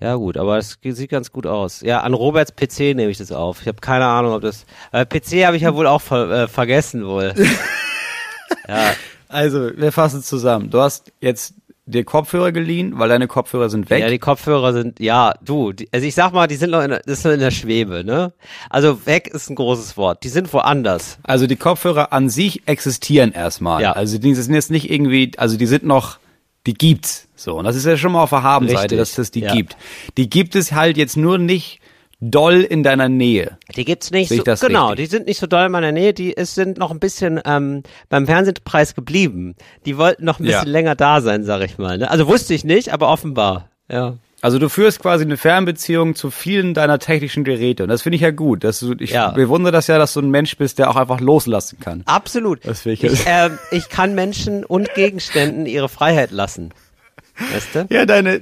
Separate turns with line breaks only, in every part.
Ja gut, aber es sieht ganz gut aus. Ja, an Roberts PC nehme ich das auf. Ich habe keine Ahnung, ob das. Äh, PC habe ich ja wohl auch ver äh, vergessen wohl.
ja. Also, wir fassen zusammen. Du hast jetzt dir Kopfhörer geliehen, weil deine Kopfhörer sind weg.
Ja, die Kopfhörer sind, ja, du, die, also ich sag mal, die sind noch in der, das ist noch in der Schwebe, ne? Also weg ist ein großes Wort. Die sind woanders.
Also die Kopfhörer an sich existieren erstmal. Ja. Also die sind jetzt nicht irgendwie, also die sind noch, die gibt's. So. Und das ist ja schon mal auf der Habenseite, dass es die ja. gibt. Die gibt es halt jetzt nur nicht doll in deiner Nähe.
Die gibt's nicht so, genau, richtig? die sind nicht so doll in meiner Nähe, die ist, sind noch ein bisschen ähm, beim Fernsehpreis geblieben. Die wollten noch ein bisschen ja. länger da sein, sag ich mal. Ne? Also wusste ich nicht, aber offenbar, ja.
Also du führst quasi eine Fernbeziehung zu vielen deiner technischen Geräte und das finde ich ja gut. Dass du, ich ja. bewundere das ja, dass du ein Mensch bist, der auch einfach loslassen kann.
Absolut. Das ich, ich, äh, ich kann Menschen und Gegenständen ihre Freiheit lassen.
Weißt du? Ja, deine,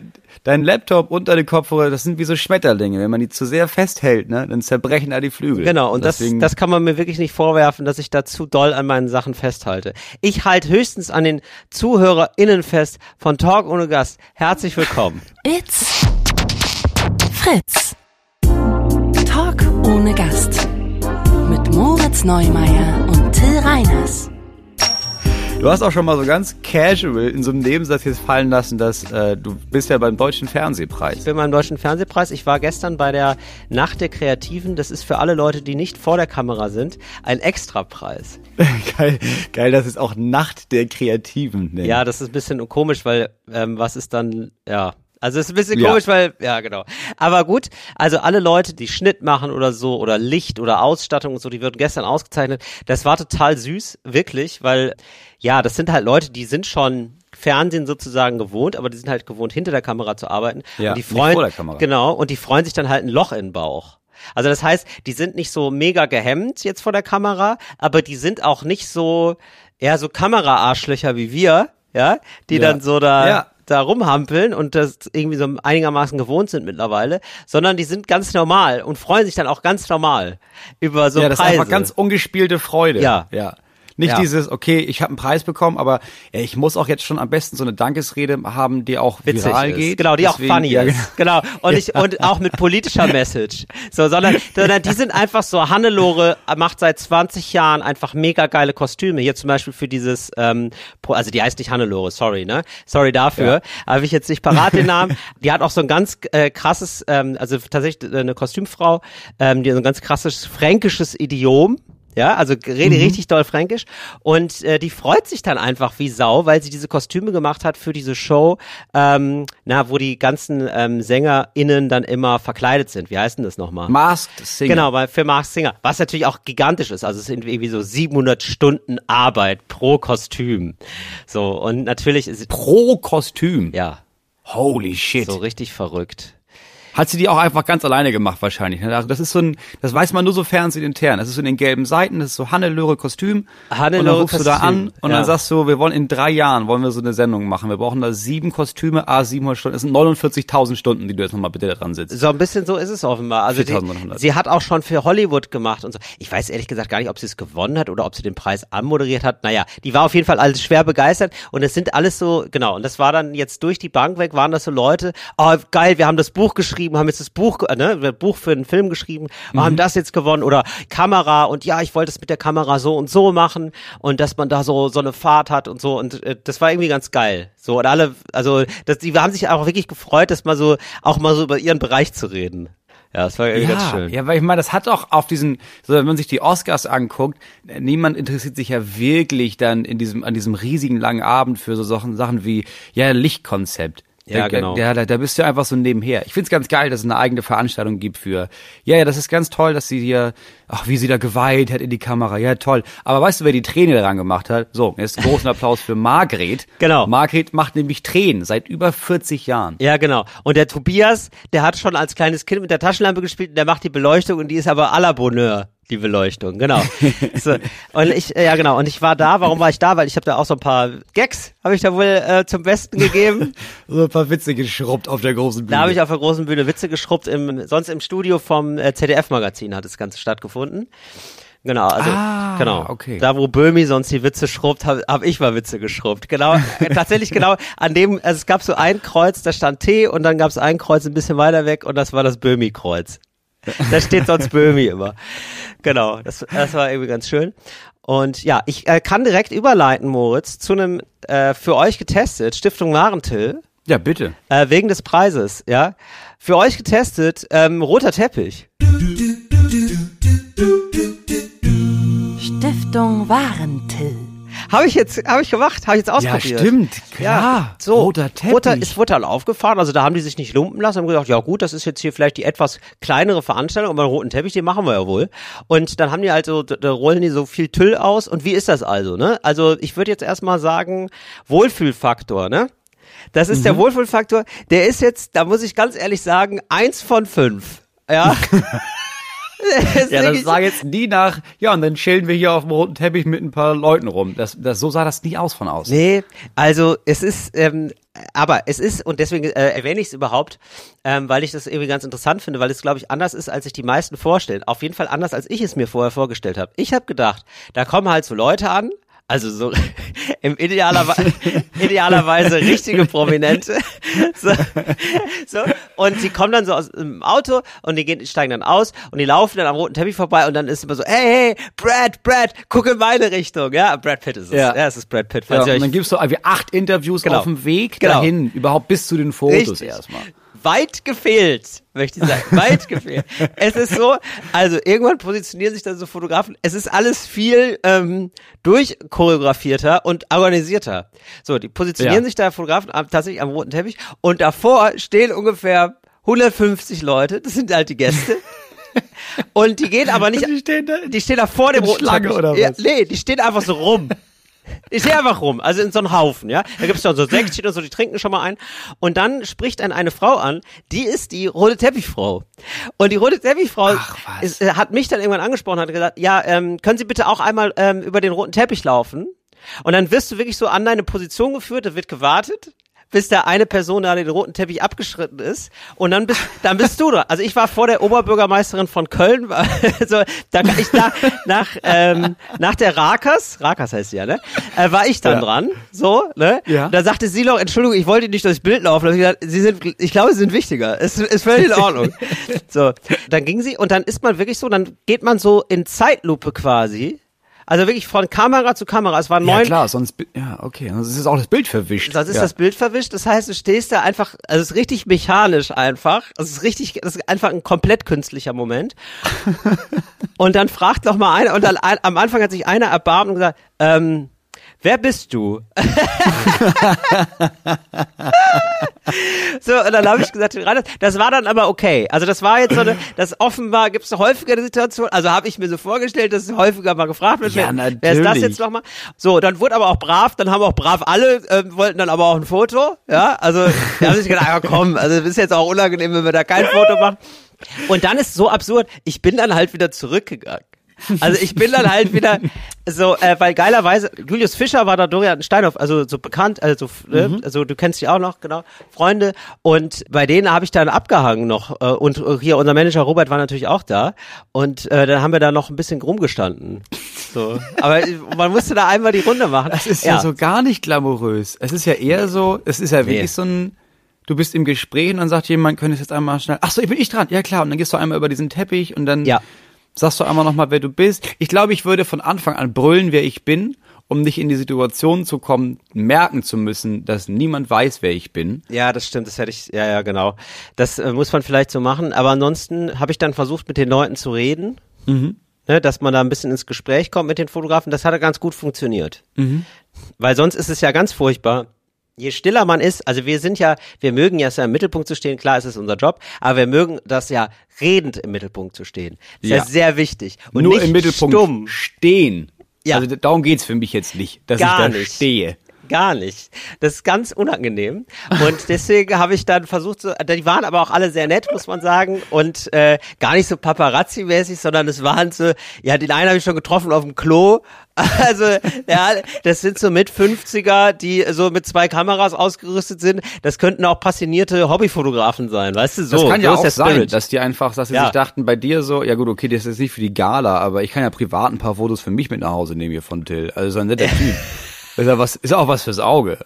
dein Laptop und deine Kopfhörer, das sind wie so Schmetterlinge. Wenn man die zu sehr festhält, ne, dann zerbrechen da die Flügel.
Genau, und Deswegen das, das kann man mir wirklich nicht vorwerfen, dass ich da zu doll an meinen Sachen festhalte. Ich halte höchstens an den ZuhörerInnen fest von Talk ohne Gast. Herzlich willkommen.
It's Fritz. Talk ohne Gast. Mit Moritz Neumeier und Till Reiners.
Du hast auch schon mal so ganz casual in so einem Nebensatz jetzt fallen lassen, dass äh, du bist ja beim Deutschen Fernsehpreis.
Ich bin beim Deutschen Fernsehpreis. Ich war gestern bei der Nacht der Kreativen. Das ist für alle Leute, die nicht vor der Kamera sind, ein Extrapreis.
geil, geil, das ist auch Nacht der Kreativen.
Ne? Ja, das ist ein bisschen komisch, weil ähm, was ist dann, ja, also es ist ein bisschen komisch, ja. weil, ja genau. Aber gut, also alle Leute, die Schnitt machen oder so, oder Licht oder Ausstattung und so, die wurden gestern ausgezeichnet. Das war total süß, wirklich, weil, ja, das sind halt Leute, die sind schon Fernsehen sozusagen gewohnt, aber die sind halt gewohnt, hinter der Kamera zu arbeiten. Ja, und die freuen, vor der Kamera. Genau, und die freuen sich dann halt ein Loch in den Bauch. Also das heißt, die sind nicht so mega gehemmt jetzt vor der Kamera, aber die sind auch nicht so, ja, so Kameraarschlöcher wie wir, ja, die ja. dann so da ja da rumhampeln und das irgendwie so einigermaßen gewohnt sind mittlerweile, sondern die sind ganz normal und freuen sich dann auch ganz normal über so ja, das Preise. Ist einfach
ganz ungespielte Freude.
Ja.
Ja. Nicht ja. dieses, okay, ich habe einen Preis bekommen, aber ey, ich muss auch jetzt schon am besten so eine Dankesrede haben, die auch Witzig viral ist. geht.
Genau, die Deswegen, auch funny ja, ist. Genau. Und ja. ich und auch mit politischer Message. So, sondern, sondern die sind einfach so, Hannelore macht seit 20 Jahren einfach mega geile Kostüme. Hier zum Beispiel für dieses, ähm, also die heißt nicht Hannelore, sorry, ne? Sorry dafür. Ja. Habe ich jetzt nicht parat den Namen. Die hat auch so ein ganz äh, krasses, ähm, also tatsächlich eine Kostümfrau, ähm, die so ein ganz krasses fränkisches Idiom ja, also rede mhm. richtig doll fränkisch. Und äh, die freut sich dann einfach wie Sau, weil sie diese Kostüme gemacht hat für diese Show, ähm, na, wo die ganzen ähm, SängerInnen dann immer verkleidet sind. Wie heißt denn das nochmal?
Masked Singer.
Genau, weil für Masked Singer. Was natürlich auch gigantisch ist. Also es sind irgendwie so 700 Stunden Arbeit pro Kostüm. So, und natürlich ist
Pro Kostüm?
Ja.
Holy shit.
So richtig verrückt
hat sie die auch einfach ganz alleine gemacht wahrscheinlich. Ne? Also das ist so ein, das weiß man nur so fernsehintern. Das ist so in den gelben Seiten, das ist so Hannelore Kostüm.
Hannelore
und dann rufst Kostüm. du da an und ja. dann sagst du, wir wollen in drei Jahren wollen wir so eine Sendung machen. Wir brauchen da sieben Kostüme, a 700 Stunden. Das sind 49.000 Stunden, die du jetzt nochmal bitte dran sitzt.
So ein bisschen so ist es offenbar. Also die, sie hat auch schon für Hollywood gemacht und so. Ich weiß ehrlich gesagt gar nicht, ob sie es gewonnen hat oder ob sie den Preis anmoderiert hat. Naja, die war auf jeden Fall alles schwer begeistert und es sind alles so, genau, und das war dann jetzt durch die Bank weg, waren das so Leute, oh geil, wir haben das Buch geschrieben, haben jetzt das Buch ne, Buch für einen Film geschrieben, wir mhm. haben das jetzt gewonnen oder Kamera und ja, ich wollte es mit der Kamera so und so machen und dass man da so so eine Fahrt hat und so und äh, das war irgendwie ganz geil. So und alle, also das, die haben sich auch wirklich gefreut, dass mal so auch mal so über ihren Bereich zu reden. Ja, das war irgendwie
ja,
ganz schön.
Ja, weil ich meine, das hat auch auf diesen, so wenn man sich die Oscars anguckt, niemand interessiert sich ja wirklich dann in diesem, an diesem riesigen langen Abend für so Sachen, Sachen wie, ja, Lichtkonzept.
Ja,
da,
genau.
Da, da, da bist du einfach so nebenher. Ich find's ganz geil, dass es eine eigene Veranstaltung gibt für, ja, ja, das ist ganz toll, dass sie hier, ach, wie sie da geweiht hat in die Kamera. Ja, toll. Aber weißt du, wer die Träne daran gemacht hat? So, jetzt großen Applaus für Margret.
Genau.
Margret macht nämlich Tränen seit über 40 Jahren.
Ja, genau. Und der Tobias, der hat schon als kleines Kind mit der Taschenlampe gespielt, der macht die Beleuchtung und die ist aber à la Bonheur die Beleuchtung, genau. so, und ich, ja genau, und ich war da, warum war ich da? Weil ich habe da auch so ein paar Gags, habe ich da wohl äh, zum Besten gegeben.
so ein paar Witze geschrubbt auf der großen Bühne.
Da habe ich auf der großen Bühne Witze geschrubbt, im, sonst im Studio vom äh, ZDF-Magazin hat das Ganze stattgefunden. Genau, also
ah,
genau.
Okay.
Da wo Böhmi sonst die Witze schrubbt, habe hab ich mal Witze geschrubbt. Genau, äh, tatsächlich genau an dem, also es gab so ein Kreuz, da stand T und dann gab es ein Kreuz ein bisschen weiter weg und das war das Böhmi-Kreuz. Da steht sonst Böhmi immer. Genau, das, das war irgendwie ganz schön. Und ja, ich äh, kann direkt überleiten, Moritz, zu einem äh, für euch getestet, Stiftung Warentil.
Ja, bitte.
Äh, wegen des Preises, ja. Für euch getestet, ähm, roter Teppich.
Stiftung Warentil.
Habe ich jetzt, habe ich gemacht, habe ich jetzt ausprobiert.
Ja, stimmt, klar.
Ja, so.
Roter Teppich.
Roter ist dann aufgefahren, also da haben die sich nicht lumpen lassen, haben gesagt, ja gut, das ist jetzt hier vielleicht die etwas kleinere Veranstaltung, aber einen roten Teppich, den machen wir ja wohl. Und dann haben die halt so, da rollen die so viel Tüll aus. Und wie ist das also, ne? Also ich würde jetzt erstmal sagen, Wohlfühlfaktor, ne? Das ist mhm. der Wohlfühlfaktor, der ist jetzt, da muss ich ganz ehrlich sagen, eins von fünf. Ja.
ja, das sah jetzt nie nach, ja, und dann chillen wir hier auf dem roten Teppich mit ein paar Leuten rum. Das, das, so sah das nie aus von außen.
Nee, also es ist, ähm, aber es ist, und deswegen äh, erwähne ich es überhaupt, ähm, weil ich das irgendwie ganz interessant finde, weil es, glaube ich, anders ist, als sich die meisten vorstellen. Auf jeden Fall anders, als ich es mir vorher vorgestellt habe. Ich habe gedacht, da kommen halt so Leute an, also so im idealerweise, idealerweise richtige Prominente. So, so, und sie kommen dann so aus dem Auto und die gehen, steigen dann aus und die laufen dann am roten Teppich vorbei und dann ist immer so, hey, hey, Brad, Brad, guck in meine Richtung. Ja, Brad Pitt ist es. Ja, ja es ist Brad Pitt.
Ja, und dann gibst du irgendwie acht Interviews genau. auf dem Weg genau. dahin, überhaupt bis zu den Fotos Richtig. erstmal
weit gefehlt, möchte ich sagen. Weit gefehlt. Es ist so, also irgendwann positionieren sich dann so Fotografen. Es ist alles viel ähm, durchchoreografierter und organisierter. So, die positionieren ja. sich da Fotografen tatsächlich am roten Teppich und davor stehen ungefähr 150 Leute. Das sind halt die Gäste. Und die gehen aber nicht.
Die stehen da,
die stehen da vor dem roten
Schlange
Teppich.
oder was?
Ja, nee, die stehen einfach so rum. Ich sehe einfach rum, also in so einem Haufen, ja. Da gibt's dann so Säckchen und so, die trinken schon mal ein. Und dann spricht dann eine Frau an, die ist die rote Teppichfrau. Und die rote Teppichfrau ist, äh, hat mich dann irgendwann angesprochen, hat gesagt, ja, ähm, können Sie bitte auch einmal ähm, über den roten Teppich laufen? Und dann wirst du wirklich so an deine Position geführt, da wird gewartet bis der eine Person da den roten Teppich abgeschritten ist und dann bist dann bist du dran. Also ich war vor der Oberbürgermeisterin von Köln, also da ich da, nach ähm, nach der Rakas, Rakas heißt sie ja, ne? Äh, war ich dann ja. dran, so, ne? Ja. Da sagte sie noch, Entschuldigung, ich wollte nicht durchs Bild laufen. Da ich gesagt, sie sind ich glaube, sie sind wichtiger. Es ist völlig in Ordnung. so, dann ging sie und dann ist man wirklich so, dann geht man so in Zeitlupe quasi also wirklich von Kamera zu Kamera. Es war neun.
Ja klar, sonst ja okay. Sonst ist auch das Bild verwischt.
Sonst ist
ja.
das Bild verwischt. Das heißt, du stehst da einfach. Also es ist richtig mechanisch einfach. Es ist richtig. Das ist einfach ein komplett künstlicher Moment. und dann fragt noch mal einer. Und dann am Anfang hat sich einer erbarmt und gesagt. Ähm, wer bist du? so, und dann habe ich gesagt, das war dann aber okay. Also das war jetzt so eine, das offenbar gibt es eine häufigere Situation, also habe ich mir so vorgestellt, dass es häufiger mal gefragt wird,
ja,
wer, wer ist das jetzt nochmal? So, dann wurde aber auch brav, dann haben auch brav alle, äh, wollten dann aber auch ein Foto, ja, also da habe ich gedacht, ja komm, also das ist jetzt auch unangenehm, wenn wir da kein Foto machen. Und dann ist so absurd, ich bin dann halt wieder zurückgegangen. Also ich bin dann halt wieder so, äh, weil geilerweise, Julius Fischer war da Dorian Steinhoff, also so bekannt, also, äh, mhm. also du kennst die auch noch, genau, Freunde. Und bei denen habe ich dann abgehangen noch. Äh, und hier unser Manager Robert war natürlich auch da. Und äh, dann haben wir da noch ein bisschen rumgestanden. So. Aber man musste da einmal die Runde machen.
Das ist ja. ja so gar nicht glamourös. Es ist ja eher so, es ist ja wirklich nee. so ein du bist im Gespräch und dann sagt jemand, könntest jetzt einmal schnell, ach so, ich bin ich dran. Ja klar, und dann gehst du einmal über diesen Teppich und dann
ja.
Sagst du einmal nochmal, wer du bist? Ich glaube, ich würde von Anfang an brüllen, wer ich bin, um nicht in die Situation zu kommen, merken zu müssen, dass niemand weiß, wer ich bin.
Ja, das stimmt, das hätte ich, ja, ja, genau. Das äh, muss man vielleicht so machen, aber ansonsten habe ich dann versucht, mit den Leuten zu reden. Mhm. Ne, dass man da ein bisschen ins Gespräch kommt mit den Fotografen, das hat ganz gut funktioniert. Mhm. Weil sonst ist es ja ganz furchtbar je stiller man ist, also wir sind ja, wir mögen ja im Mittelpunkt zu stehen, klar, es ist unser Job, aber wir mögen das ja redend im Mittelpunkt zu stehen. Das ja. ist ja sehr wichtig.
Und Nur im Mittelpunkt stumm. stehen. Ja. Also darum geht's für mich jetzt nicht, dass Gar ich da nicht. stehe.
Gar nicht. Das ist ganz unangenehm. Und deswegen habe ich dann versucht, so, die waren aber auch alle sehr nett, muss man sagen. Und äh, gar nicht so paparazzi-mäßig, sondern es waren so, ja, den einen habe ich schon getroffen auf dem Klo. Also, ja, das sind so mit 50er, die so mit zwei Kameras ausgerüstet sind. Das könnten auch passionierte Hobbyfotografen sein, weißt du, so.
Das kann ja
so
auch sein, dass die einfach, dass sie ja. sich dachten, bei dir so, ja gut, okay, das ist jetzt nicht für die Gala, aber ich kann ja privat ein paar Fotos für mich mit nach Hause nehmen hier von Till. Also so ein netter Typ. Ist ja was, ist auch was fürs Auge.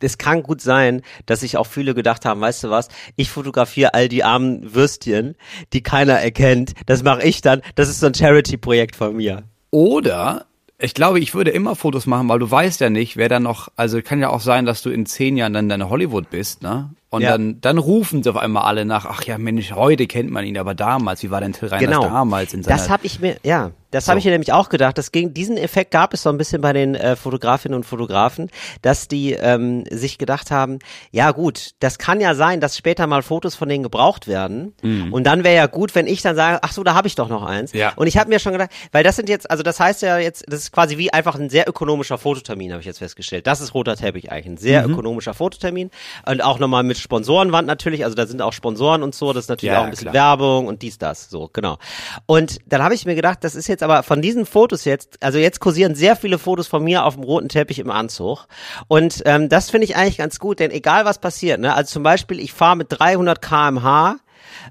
Das kann gut sein, dass sich auch viele gedacht haben, weißt du was, ich fotografiere all die armen Würstchen, die keiner erkennt. Das mache ich dann. Das ist so ein Charity-Projekt von mir.
Oder ich glaube, ich würde immer Fotos machen, weil du weißt ja nicht, wer dann noch, also kann ja auch sein, dass du in zehn Jahren dann deine Hollywood bist, ne? Und ja. dann, dann rufen sie auf einmal alle nach, ach ja, Mensch, heute kennt man ihn, aber damals, wie war denn Till Reiners genau. damals in seiner...
Das habe ich mir, ja, das so. habe ich mir nämlich auch gedacht. Das ging, diesen Effekt gab es so ein bisschen bei den äh, Fotografinnen und Fotografen, dass die ähm, sich gedacht haben, ja gut, das kann ja sein, dass später mal Fotos von denen gebraucht werden. Mhm. Und dann wäre ja gut, wenn ich dann sage, ach so, da habe ich doch noch eins. Ja. Und ich habe mir schon gedacht, weil das sind jetzt, also das heißt ja jetzt, das ist quasi wie einfach ein sehr ökonomischer Fototermin, habe ich jetzt festgestellt. Das ist roter Teppich eigentlich, ein sehr mhm. ökonomischer Fototermin. Und auch nochmal mit Sponsorenwand natürlich natürlich, also da sind auch Sponsoren und so, das ist natürlich ja, auch ein bisschen klar. Werbung und dies, das, so, genau. Und dann habe ich mir gedacht, das ist jetzt aber von diesen Fotos jetzt, also jetzt kursieren sehr viele Fotos von mir auf dem roten Teppich im Anzug. Und ähm, das finde ich eigentlich ganz gut, denn egal was passiert, ne, also zum Beispiel, ich fahre mit 300 kmh,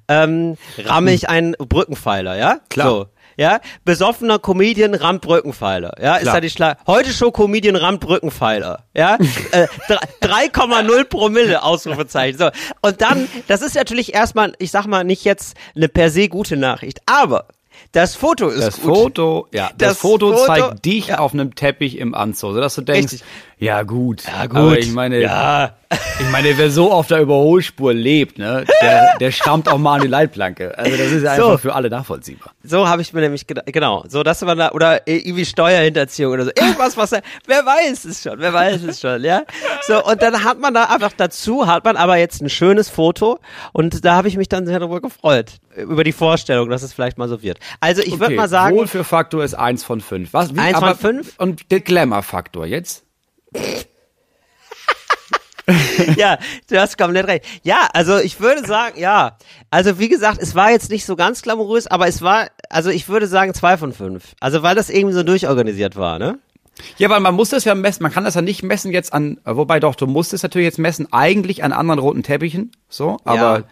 ähm, ramme ich einen Brückenpfeiler, ja?
Klar.
So ja, besoffener Comedian rammt Brückenpfeiler, ja, ist ja die Schlag. Heute Show Comedian rammt Brückenpfeiler, ja, äh, 3,0 Promille Ausrufezeichen. So und dann, das ist natürlich erstmal, ich sag mal nicht jetzt eine per se gute Nachricht, aber das Foto ist
das
gut.
Foto, ja, das, das Foto, Foto, zeigt dich ja. auf einem Teppich im Anzug, sodass du denkst, Richtig. Ja gut,
ja gut, aber
ich meine, ja. ich meine, wer so auf der Überholspur lebt, ne, der, der stammt auch mal an die Leitplanke. Also das ist ja einfach für alle nachvollziehbar.
So habe ich mir nämlich gedacht, genau, so dass man da oder irgendwie Steuerhinterziehung oder so, irgendwas, was er, wer weiß es schon, wer weiß es schon, ja. So und dann hat man da einfach dazu hat man aber jetzt ein schönes Foto und da habe ich mich dann sehr darüber gefreut über die Vorstellung, dass es vielleicht mal so wird. Also ich würde okay, mal sagen.
Wohlfühlfaktor ist eins von fünf. Was?
Wie, eins von fünf?
Und der Glamour-Faktor jetzt?
ja, du hast komplett recht. Ja, also ich würde sagen, ja. Also wie gesagt, es war jetzt nicht so ganz glamourös, aber es war, also ich würde sagen zwei von fünf. Also weil das irgendwie so durchorganisiert war, ne?
Ja, weil man muss das ja messen, man kann das ja nicht messen jetzt an, wobei doch, du musst es natürlich jetzt messen, eigentlich an anderen roten Teppichen, so, aber ja.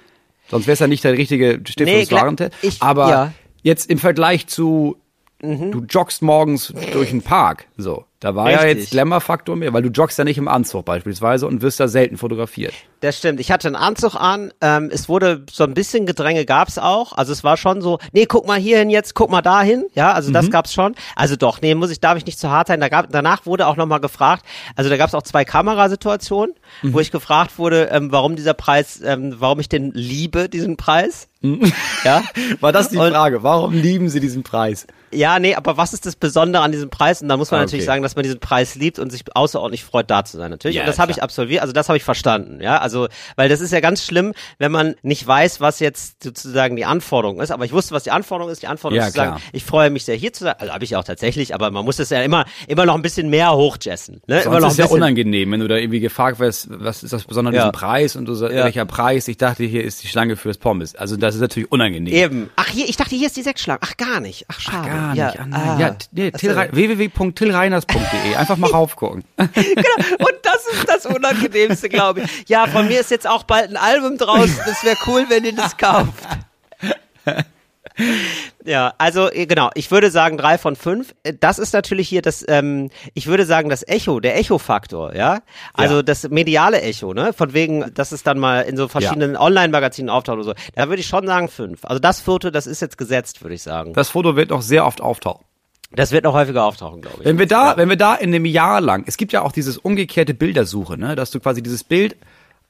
sonst wäre es ja nicht der richtige Stiftungswarenteppich. Nee, aber ja. jetzt im Vergleich zu Mhm. Du joggst morgens durch den Park. So. Da war Richtig. ja jetzt Glamour-Faktor mehr, weil du joggst ja nicht im Anzug beispielsweise und wirst da selten fotografiert.
Das stimmt. Ich hatte einen Anzug an. Ähm, es wurde so ein bisschen Gedränge gab's auch. Also es war schon so, nee, guck mal hierhin jetzt, guck mal dahin. Ja, also das mhm. gab's schon. Also doch, nee, muss ich, darf ich nicht zu hart sein. Da gab, danach wurde auch nochmal gefragt, also da gab's auch zwei Kamerasituationen, mhm. wo ich gefragt wurde, ähm, warum dieser Preis, ähm, warum ich den liebe, diesen Preis.
Mhm. Ja. War das die und, Frage? Warum lieben Sie diesen Preis?
Ja, nee, aber was ist das Besondere an diesem Preis? Und da muss man ah, okay. natürlich sagen, dass man diesen Preis liebt und sich außerordentlich freut, da zu sein, natürlich. Ja, und das habe ich absolviert, also das habe ich verstanden, ja. Also, weil das ist ja ganz schlimm, wenn man nicht weiß, was jetzt sozusagen die Anforderung ist. Aber ich wusste, was die Anforderung ist. Die Anforderung ja, ist zu sagen, ich freue mich sehr hier zu sein. Also habe ich auch tatsächlich, aber man muss es ja immer, immer noch ein bisschen mehr hochjessen. Ne?
Sonst
immer noch
ist ja unangenehm, wenn du da irgendwie gefragt wirst, was ist das Besondere an ja. diesem Preis und du sagst, ja. welcher Preis? Ich dachte, hier ist die Schlange fürs Pommes. Also das ist natürlich unangenehm.
Eben. Ach, hier, ich dachte, hier ist die Sechsschlange. Ach, gar nicht. Ach, schade. Ach, gar
nicht. Ja, ah, ja, nee, www.tillreiners.de. Einfach mal raufgucken.
genau. Und das ist das Unangenehmste, glaube ich. Ja, von mir ist jetzt auch bald ein Album draußen. Das wäre cool, wenn ihr das kauft. Ja, also äh, genau, ich würde sagen drei von fünf. Äh, das ist natürlich hier das, ähm, ich würde sagen das Echo, der Echo-Faktor, ja. Also ja. das mediale Echo, ne? Von wegen, dass es dann mal in so verschiedenen ja. Online-Magazinen auftaucht oder so. Da würde ich schon sagen fünf. Also das Foto, das ist jetzt gesetzt, würde ich sagen.
Das Foto wird auch sehr oft auftauchen.
Das wird noch häufiger auftauchen, glaube ich.
Wenn wir da, ja. wenn wir da in einem Jahr lang, es gibt ja auch dieses umgekehrte Bildersuche, ne, dass du quasi dieses Bild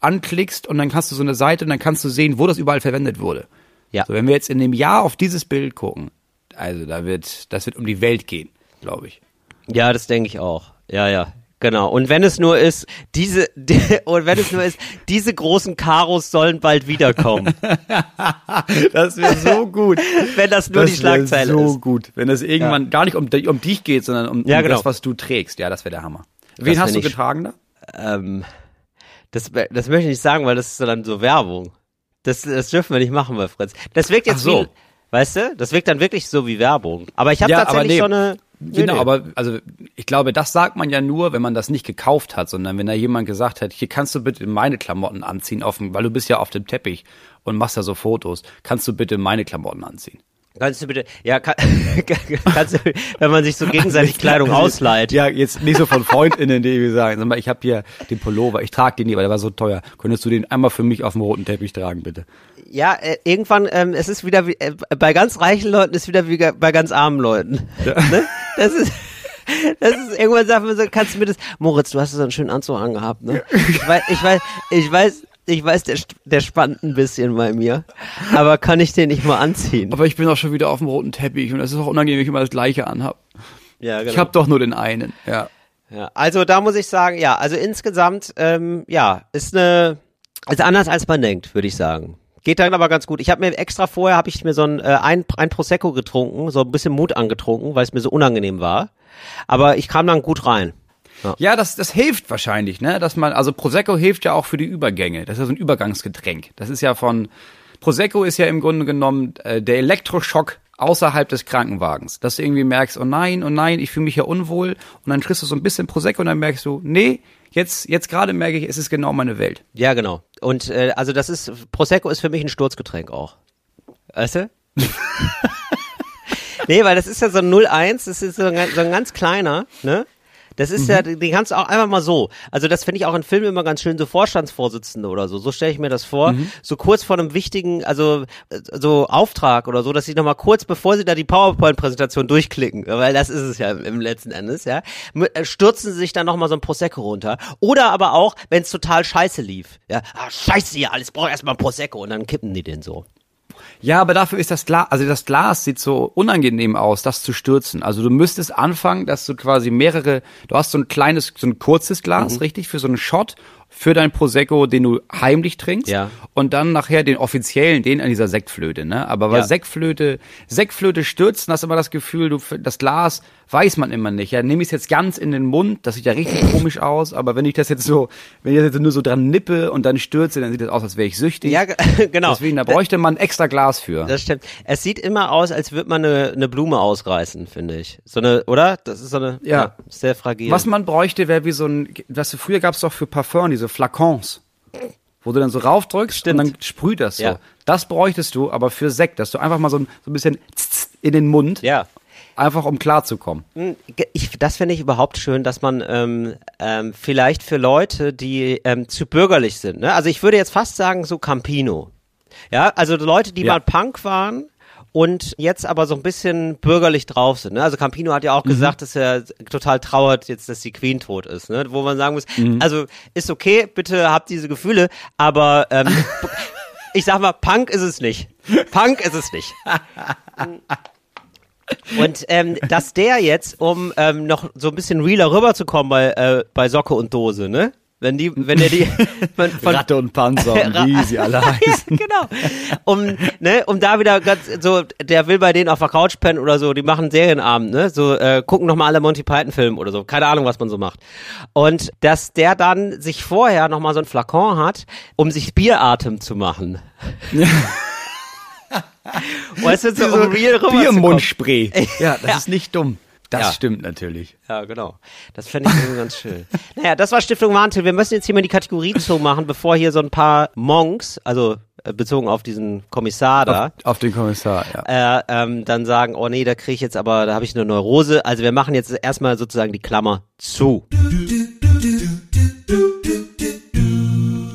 anklickst und dann hast du so eine Seite und dann kannst du sehen, wo das überall verwendet wurde. Ja. So, wenn wir jetzt in dem Jahr auf dieses Bild gucken, also da wird, das wird um die Welt gehen, glaube ich.
Ja, das denke ich auch. Ja, ja. Genau. Und wenn es nur ist, diese, die, und wenn es nur ist, diese großen Karos sollen bald wiederkommen.
das wäre so gut.
wenn das nur das die Schlagzeile
so ist. so gut. Wenn es irgendwann ja. gar nicht um, um dich geht, sondern um, ja, um genau. das, was du trägst. Ja, das wäre der Hammer. Wen das hast du getragen da?
ähm, das, das möchte ich nicht sagen, weil das ist dann so Werbung. Das, das dürfen wir nicht machen bei Fritz. Das wirkt jetzt so. wie, weißt du, das wirkt dann wirklich so wie Werbung. Aber ich habe ja, tatsächlich nee, so eine.
Genau, nee. aber also ich glaube, das sagt man ja nur, wenn man das nicht gekauft hat, sondern wenn da jemand gesagt hat, hier kannst du bitte meine Klamotten anziehen, auf dem, weil du bist ja auf dem Teppich und machst da so Fotos, kannst du bitte meine Klamotten anziehen.
Kannst du bitte, ja, kann, kannst du, wenn man sich so gegenseitig Kleidung ausleiht.
Ja, jetzt nicht so von FreundInnen, die sagen, sag mal, ich habe hier den Pullover, ich trage den nie, weil der war so teuer. Könntest du den einmal für mich auf dem roten Teppich tragen, bitte?
Ja, äh, irgendwann, ähm, es ist wieder, wie, äh, bei ganz reichen Leuten ist wieder wie bei ganz armen Leuten. Ja. Ne? Das ist, das ist irgendwann sagt man so, kannst du mir das, Moritz, du hast so einen schönen Anzug angehabt, ne? Ich weiß, ich weiß, ich weiß, ich weiß, der, der spannt ein bisschen bei mir. Aber kann ich den nicht mal anziehen?
Aber ich bin auch schon wieder auf dem roten Teppich und es ist auch unangenehm, wenn ich immer das gleiche anhab. Ja, genau. Ich habe doch nur den einen, ja.
Ja, also da muss ich sagen, ja, also insgesamt, ähm, ja, ist eine, ist anders als man denkt, würde ich sagen. Geht dann aber ganz gut. Ich habe mir extra vorher habe ich mir so ein, äh, ein ein Prosecco getrunken, so ein bisschen Mut angetrunken, weil es mir so unangenehm war. Aber ich kam dann gut rein.
Ja, ja das, das hilft wahrscheinlich, ne? Dass man, also Prosecco hilft ja auch für die Übergänge. Das ist ja so ein Übergangsgetränk. Das ist ja von, Prosecco ist ja im Grunde genommen äh, der Elektroschock außerhalb des Krankenwagens. Dass du irgendwie merkst, oh nein, oh nein, ich fühle mich ja unwohl. Und dann kriegst du so ein bisschen Prosecco und dann merkst du, nee, jetzt, jetzt gerade merke ich, es ist genau meine Welt.
Ja, genau. Und äh, also das ist, Prosecco ist für mich ein Sturzgetränk auch. Weißt du? nee, weil das ist ja so ein 0-1, das ist so ein, so ein ganz kleiner, ne? Das ist mhm. ja, die kannst du auch einfach mal so. Also das finde ich auch in Filmen immer ganz schön, so Vorstandsvorsitzende oder so. So stelle ich mir das vor. Mhm. So kurz vor einem wichtigen, also so Auftrag oder so, dass sie nochmal kurz, bevor sie da die PowerPoint-Präsentation durchklicken, weil das ist es ja im letzten Endes, ja, äh, stürzen sie sich dann nochmal so ein Prosecco runter. Oder aber auch, wenn es total scheiße lief. Ja, ah, scheiße hier, alles braucht erstmal ein Prosecco und dann kippen die den so.
Ja, aber dafür ist das Glas, also das Glas sieht so unangenehm aus, das zu stürzen. Also du müsstest anfangen, dass du quasi mehrere, du hast so ein kleines, so ein kurzes Glas, mhm. richtig, für so einen Shot für dein Prosecco, den du heimlich trinkst. Ja. Und dann nachher den offiziellen, den an dieser Sektflöte, ne? Aber weil ja. Sektflöte, Sektflöte stürzen, hast immer das Gefühl, du, das Glas weiß man immer nicht. Ja, nehme ich es jetzt ganz in den Mund, das sieht ja richtig komisch aus, aber wenn ich das jetzt so, wenn ich das jetzt nur so dran nippe und dann stürze, dann sieht das aus, als wäre ich süchtig. Ja, genau. Deswegen, da bräuchte man extra Glas für.
Das stimmt. Es sieht immer aus, als würde man eine, eine Blume ausreißen, finde ich. So eine, oder? Das ist so eine, ja, ja sehr fragil.
Was man bräuchte, wäre wie so ein, was früher gab es doch für Parfum, diese Flakons wo du dann so raufdrückst Stimmt. und dann sprüht das so. Ja. Das bräuchtest du aber für Sekt, dass du einfach mal so ein, so ein bisschen in den Mund ja. Einfach um klarzukommen. Hm,
ich, das finde ich überhaupt schön, dass man ähm, ähm, vielleicht für Leute, die ähm, zu bürgerlich sind, ne? also ich würde jetzt fast sagen so Campino. Ja, also Leute, die ja. mal Punk waren und jetzt aber so ein bisschen bürgerlich drauf sind. Ne? Also Campino hat ja auch mhm. gesagt, dass er total trauert jetzt, dass die Queen tot ist. Ne? Wo man sagen muss, mhm. also ist okay, bitte habt diese Gefühle, aber ähm, ich sag mal, Punk ist es nicht. Punk ist es nicht. Und ähm, dass der jetzt, um ähm, noch so ein bisschen realer rüberzukommen bei, äh, bei Socke und Dose, ne? Wenn die, wenn der die
von, von Ratte und Panzer und wie sie alle heißen.
genau. Um, ne, um da wieder ganz so, der will bei denen auf der Couch pennen oder so, die machen Serienabend, ne? So, äh, gucken nochmal alle Monty Python Filme oder so. Keine Ahnung, was man so macht. Und dass der dann sich vorher nochmal so ein Flakon hat, um sich Bieratem zu machen. Ja.
weißt du, so, um real Biermundspray. Ja, das ja. ist nicht dumm. Das ja. stimmt natürlich.
Ja, genau. Das fände ich irgendwie ganz schön. Naja, das war Stiftung Warntil. Wir müssen jetzt hier mal die Kategorie machen, bevor hier so ein paar Monks, also äh, bezogen auf diesen Kommissar da.
Auf, auf den Kommissar,
ja. Äh, ähm, dann sagen, oh nee, da kriege ich jetzt aber, da habe ich eine Neurose. Also wir machen jetzt erstmal sozusagen die Klammer zu.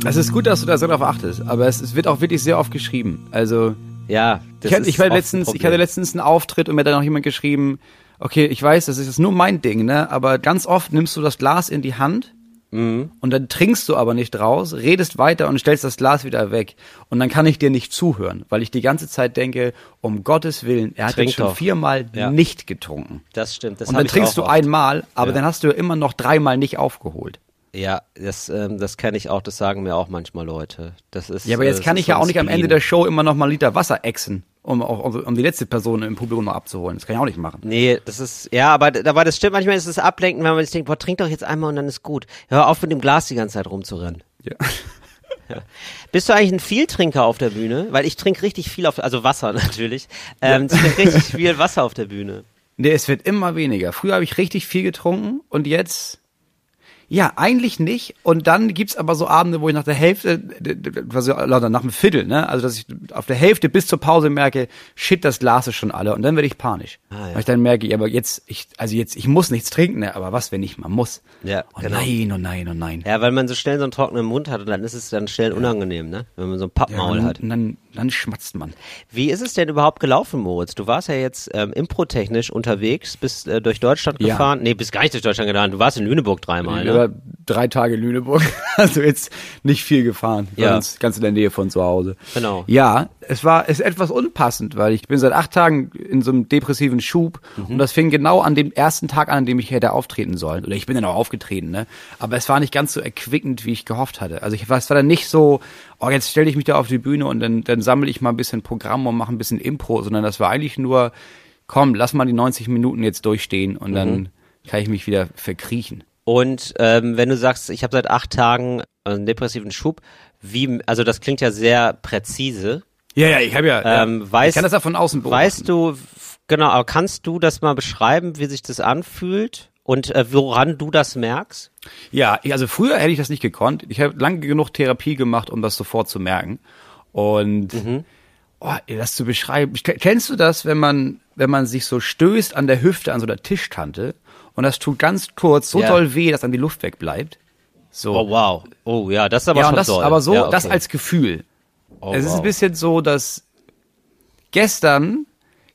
Es ist gut, dass du da so drauf achtest, aber es, es wird auch wirklich sehr oft geschrieben. Also
ja,
das ich, hatte, ich, war letztens, ich hatte letztens einen Auftritt und mir hat dann noch jemand geschrieben, okay, ich weiß, das ist jetzt nur mein Ding, ne? Aber ganz oft nimmst du das Glas in die Hand mhm. und dann trinkst du aber nicht draus, redest weiter und stellst das Glas wieder weg. Und dann kann ich dir nicht zuhören, weil ich die ganze Zeit denke, um Gottes Willen, er hat Trink jetzt schon doch. viermal ja. nicht getrunken.
Das stimmt. Das
und dann trinkst du einmal, aber ja. dann hast du immer noch dreimal nicht aufgeholt.
Ja, das, ähm, das kenne ich auch, das sagen mir auch manchmal Leute. Das ist,
ja, aber jetzt äh, kann ich ja auch nicht am Ende der Show immer noch mal einen Liter Wasser exen um, um, um die letzte Person im Publikum noch abzuholen. Das kann ich auch nicht machen.
Nee, das ist, ja, aber, aber das stimmt, manchmal ist es ablenken, wenn man sich denkt, boah, trink doch jetzt einmal und dann ist gut. Hör auf mit dem Glas die ganze Zeit rumzurennen.
Ja.
Ja. Bist du eigentlich ein Vieltrinker auf der Bühne? Weil ich trinke richtig viel auf, also Wasser natürlich. Ähm, ja. Ich trinke richtig viel Wasser auf der Bühne.
Nee, es wird immer weniger. Früher habe ich richtig viel getrunken und jetzt ja, eigentlich nicht. Und dann gibt's aber so Abende, wo ich nach der Hälfte, also nach dem Viertel, ne, also dass ich auf der Hälfte bis zur Pause merke, shit, das Glas ist schon alle. Und dann werde ich panisch. Ah, ja. Weil ich dann merke, ja, aber jetzt, ich, also jetzt, ich muss nichts trinken, ne, aber was, wenn ich mal muss?
Ja,
oh genau. nein, oh nein, oh nein.
Ja, weil man so schnell so einen trockenen Mund hat und dann ist es dann schnell unangenehm, ne, wenn man so ein Pappmaul
ja,
hat.
Und dann, dann schmatzt man.
Wie ist es denn überhaupt gelaufen, Moritz? Du warst ja jetzt ähm, improtechnisch unterwegs, bist äh, durch Deutschland gefahren. Ja. Nee, bist gar nicht durch Deutschland gefahren. Du warst in Lüneburg dreimal, ne?
Drei Tage Lüneburg. Also jetzt nicht viel gefahren. Ja. Ganz, ganz in der Nähe von zu Hause.
Genau.
Ja, es war ist etwas unpassend, weil ich bin seit acht Tagen in so einem depressiven Schub mhm. und das fing genau an dem ersten Tag an, an dem ich hätte auftreten sollen. Oder ich bin dann auch aufgetreten, ne? Aber es war nicht ganz so erquickend, wie ich gehofft hatte. Also ich war, es war dann nicht so, oh, jetzt stelle ich mich da auf die Bühne und dann, dann sammle ich mal ein bisschen Programm und mache ein bisschen Impro, sondern das war eigentlich nur, komm, lass mal die 90 Minuten jetzt durchstehen und mhm. dann kann ich mich wieder verkriechen.
Und ähm, wenn du sagst, ich habe seit acht Tagen einen depressiven Schub, wie, also das klingt ja sehr präzise.
Ja, ja, ich habe ja,
ähm, ja. Weißt,
ich kann das ja von außen beobachten.
Weißt du, genau, aber kannst du das mal beschreiben, wie sich das anfühlt und äh, woran du das merkst?
Ja, also früher hätte ich das nicht gekonnt. Ich habe lange genug Therapie gemacht, um das sofort zu merken. Und mhm. oh, das zu beschreiben, kennst du das, wenn man, wenn man sich so stößt an der Hüfte an so einer Tischtante und das tut ganz kurz so ja. doll weh, dass dann die Luft wegbleibt. So.
Oh wow. Oh ja, das ist aber
ja,
schon
das,
doll.
Aber so,
ja,
okay. das als Gefühl. Oh, es ist wow. ein bisschen so, dass gestern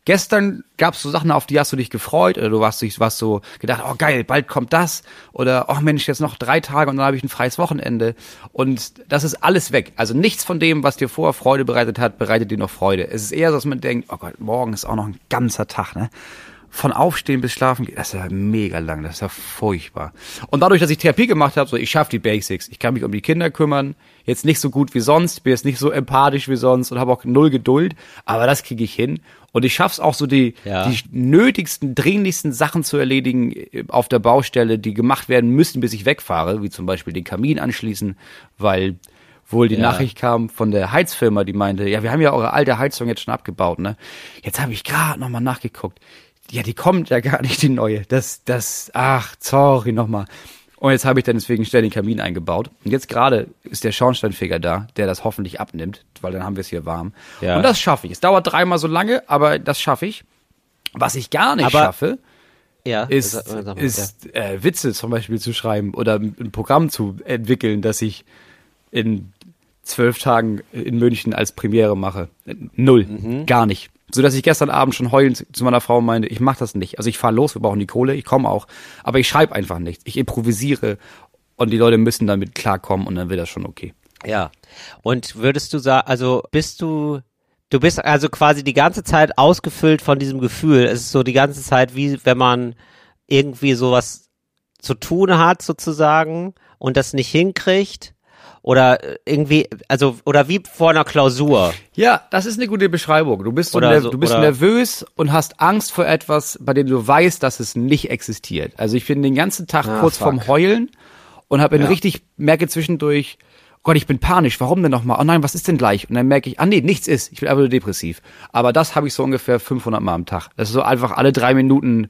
gestern gab es so Sachen, auf die hast du dich gefreut oder du warst, warst so gedacht, oh geil, bald kommt das oder oh Mensch, jetzt noch drei Tage und dann habe ich ein freies Wochenende und das ist alles weg. Also nichts von dem, was dir vorher Freude bereitet hat, bereitet dir noch Freude. Es ist eher so, dass man denkt, oh Gott, morgen ist auch noch ein ganzer Tag, ne? Von Aufstehen bis Schlafen geht, das ist ja mega lang, das ist ja furchtbar. Und dadurch, dass ich Therapie gemacht habe, so ich schaffe die Basics, ich kann mich um die Kinder kümmern, jetzt nicht so gut wie sonst, bin jetzt nicht so empathisch wie sonst und habe auch null Geduld, aber das kriege ich hin. Und ich schaff's auch so die, ja. die nötigsten, dringlichsten Sachen zu erledigen äh, auf der Baustelle, die gemacht werden müssen, bis ich wegfahre, wie zum Beispiel den Kamin anschließen, weil wohl die ja. Nachricht kam von der Heizfirma, die meinte, ja, wir haben ja eure alte Heizung jetzt schon abgebaut, ne? Jetzt habe ich gerade nochmal nachgeguckt ja, die kommt ja gar nicht, die neue. Das, das, ach, sorry nochmal. Und jetzt habe ich dann deswegen schnell den Kamin eingebaut. Und jetzt gerade ist der Schornsteinfeger da, der das hoffentlich abnimmt, weil dann haben wir es hier warm. Ja. Und das schaffe ich. Es dauert dreimal so lange, aber das schaffe ich. Was ich gar nicht aber, schaffe, ja, ist, mal, ist ja. äh, Witze zum Beispiel zu schreiben oder ein Programm zu entwickeln, das ich in zwölf Tagen in München als Premiere mache. Null. Mhm. Gar nicht so dass ich gestern Abend schon heulend zu meiner Frau meinte, ich mache das nicht. Also ich fahre los, wir brauchen die Kohle, ich komme auch, aber ich schreibe einfach nichts. Ich improvisiere und die Leute müssen damit klarkommen und dann wird das schon okay.
Ja. Und würdest du sagen, also bist du Du bist also quasi die ganze Zeit ausgefüllt von diesem Gefühl. Es ist so die ganze Zeit wie wenn man irgendwie sowas zu tun hat sozusagen und das nicht hinkriegt oder äh, irgendwie, also, oder wie vor einer Klausur.
Ja, das ist eine gute Beschreibung. Du bist, so so, du bist nervös und hast Angst vor etwas, bei dem du weißt, dass es nicht existiert. Also ich bin den ganzen Tag ah, kurz fuck. vorm Heulen und habe ja. richtig, merke zwischendurch, oh Gott, ich bin panisch, warum denn nochmal? Oh nein, was ist denn gleich? Und dann merke ich, ah nee, nichts ist, ich bin einfach nur depressiv. Aber das habe ich so ungefähr 500 Mal am Tag. Das ist so einfach alle drei Minuten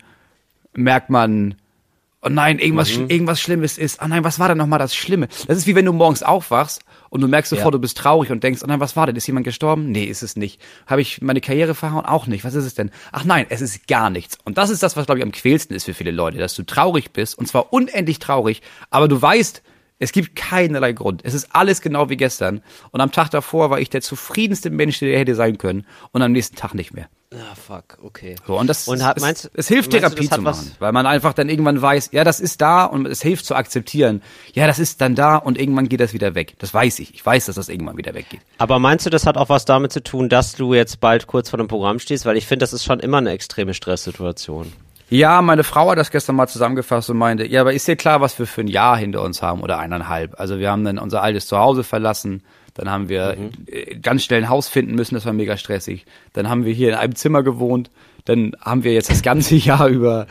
merkt man, oh nein, irgendwas, mhm. irgendwas Schlimmes ist. Oh nein, was war denn nochmal das Schlimme? Das ist wie wenn du morgens aufwachst und du merkst sofort, ja. du bist traurig und denkst, oh nein, was war denn? Ist jemand gestorben? Nee, ist es nicht. Habe ich meine Karriere verhauen? Auch nicht. Was ist es denn? Ach nein, es ist gar nichts. Und das ist das, was, glaube ich, am quälsten ist für viele Leute, dass du traurig bist und zwar unendlich traurig, aber du weißt, es gibt keinerlei Grund. Es ist alles genau wie gestern. Und am Tag davor war ich der zufriedenste Mensch, der hätte sein können. Und am nächsten Tag nicht mehr.
Ah, fuck, okay.
So, und das und hat, es, meinst, es hilft Therapie du, zu machen, weil man einfach dann irgendwann weiß, ja, das ist da und es hilft zu akzeptieren. Ja, das ist dann da und irgendwann geht das wieder weg. Das weiß ich. Ich weiß, dass das irgendwann wieder weggeht.
Aber meinst du, das hat auch was damit zu tun, dass du jetzt bald kurz vor dem Programm stehst? Weil ich finde, das ist schon immer eine extreme Stresssituation.
Ja, meine Frau hat das gestern mal zusammengefasst und meinte, ja, aber ist dir klar, was wir für ein Jahr hinter uns haben oder eineinhalb? Also wir haben dann unser altes Zuhause verlassen, Dann haben wir mhm. Äh, ganz schnell ein Haus finden müssen, das war mega stressig. Dann haben wir hier in einem Zimmer gewohnt. Dann haben wir jetzt das ganze Jahr über,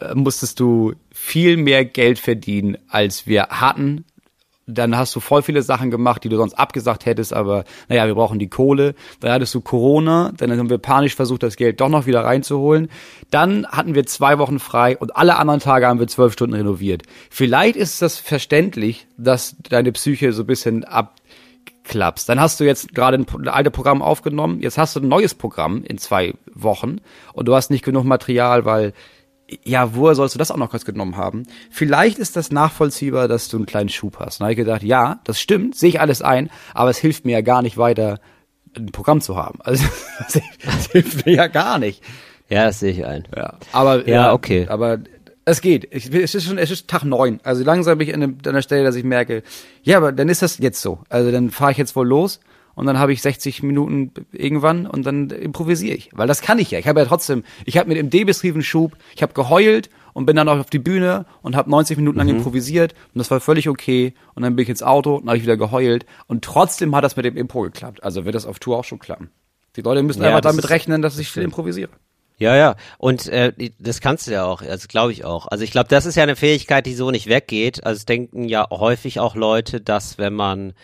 äh, musstest du viel mehr Geld verdienen, als wir hatten dann hast du voll viele Sachen gemacht, die du sonst abgesagt hättest, aber naja, wir brauchen die Kohle. Dann hattest du Corona, dann haben wir panisch versucht, das Geld doch noch wieder reinzuholen. Dann hatten wir zwei Wochen frei und alle anderen Tage haben wir zwölf Stunden renoviert. Vielleicht ist das verständlich, dass deine Psyche so ein bisschen abklappst. Dann hast du jetzt gerade ein, altes Programm aufgenommen, jetzt hast du ein neues Programm in zwei Wochen und du hast nicht genug Material, weil ja, woher sollst du das auch noch kurz genommen haben? Vielleicht ist das nachvollziehbar, dass du einen kleinen Schub hast. Da habe ich gedacht, ja, das stimmt, sehe ich alles ein, aber es hilft mir ja gar nicht weiter, ein Programm zu haben. Also das hilft mir ja gar nicht.
Ja, das sehe ich ein.
Ja, aber ja, okay. Aber es geht. Ich, es ist schon, es ist Tag neun. Also langsam bin ich an, der Stelle, dass ich merke, ja, aber dann ist das jetzt so. Also dann fahre ich jetzt wohl los und dann habe ich 60 Minuten irgendwann und dann improvisiere ich. Weil das kann ich ja. Ich habe ja trotzdem, ich habe mit dem depressiven Schub, ich habe geheult und bin dann auch auf die Bühne und habe 90 Minuten lang mhm. improvisiert und das war völlig okay. Und dann bin ich ins Auto und habe ich wieder geheult und trotzdem hat das mit dem Impro geklappt. Also wird das auf Tour auch schon klappen. Die Leute müssen ja, einfach damit rechnen, dass ich viel improvisiere.
Ja, ja. Und äh, das kannst du ja auch, also glaube ich auch. Also ich glaube, das ist ja eine Fähigkeit, die so nicht weggeht. Also denken ja häufig auch Leute, dass wenn man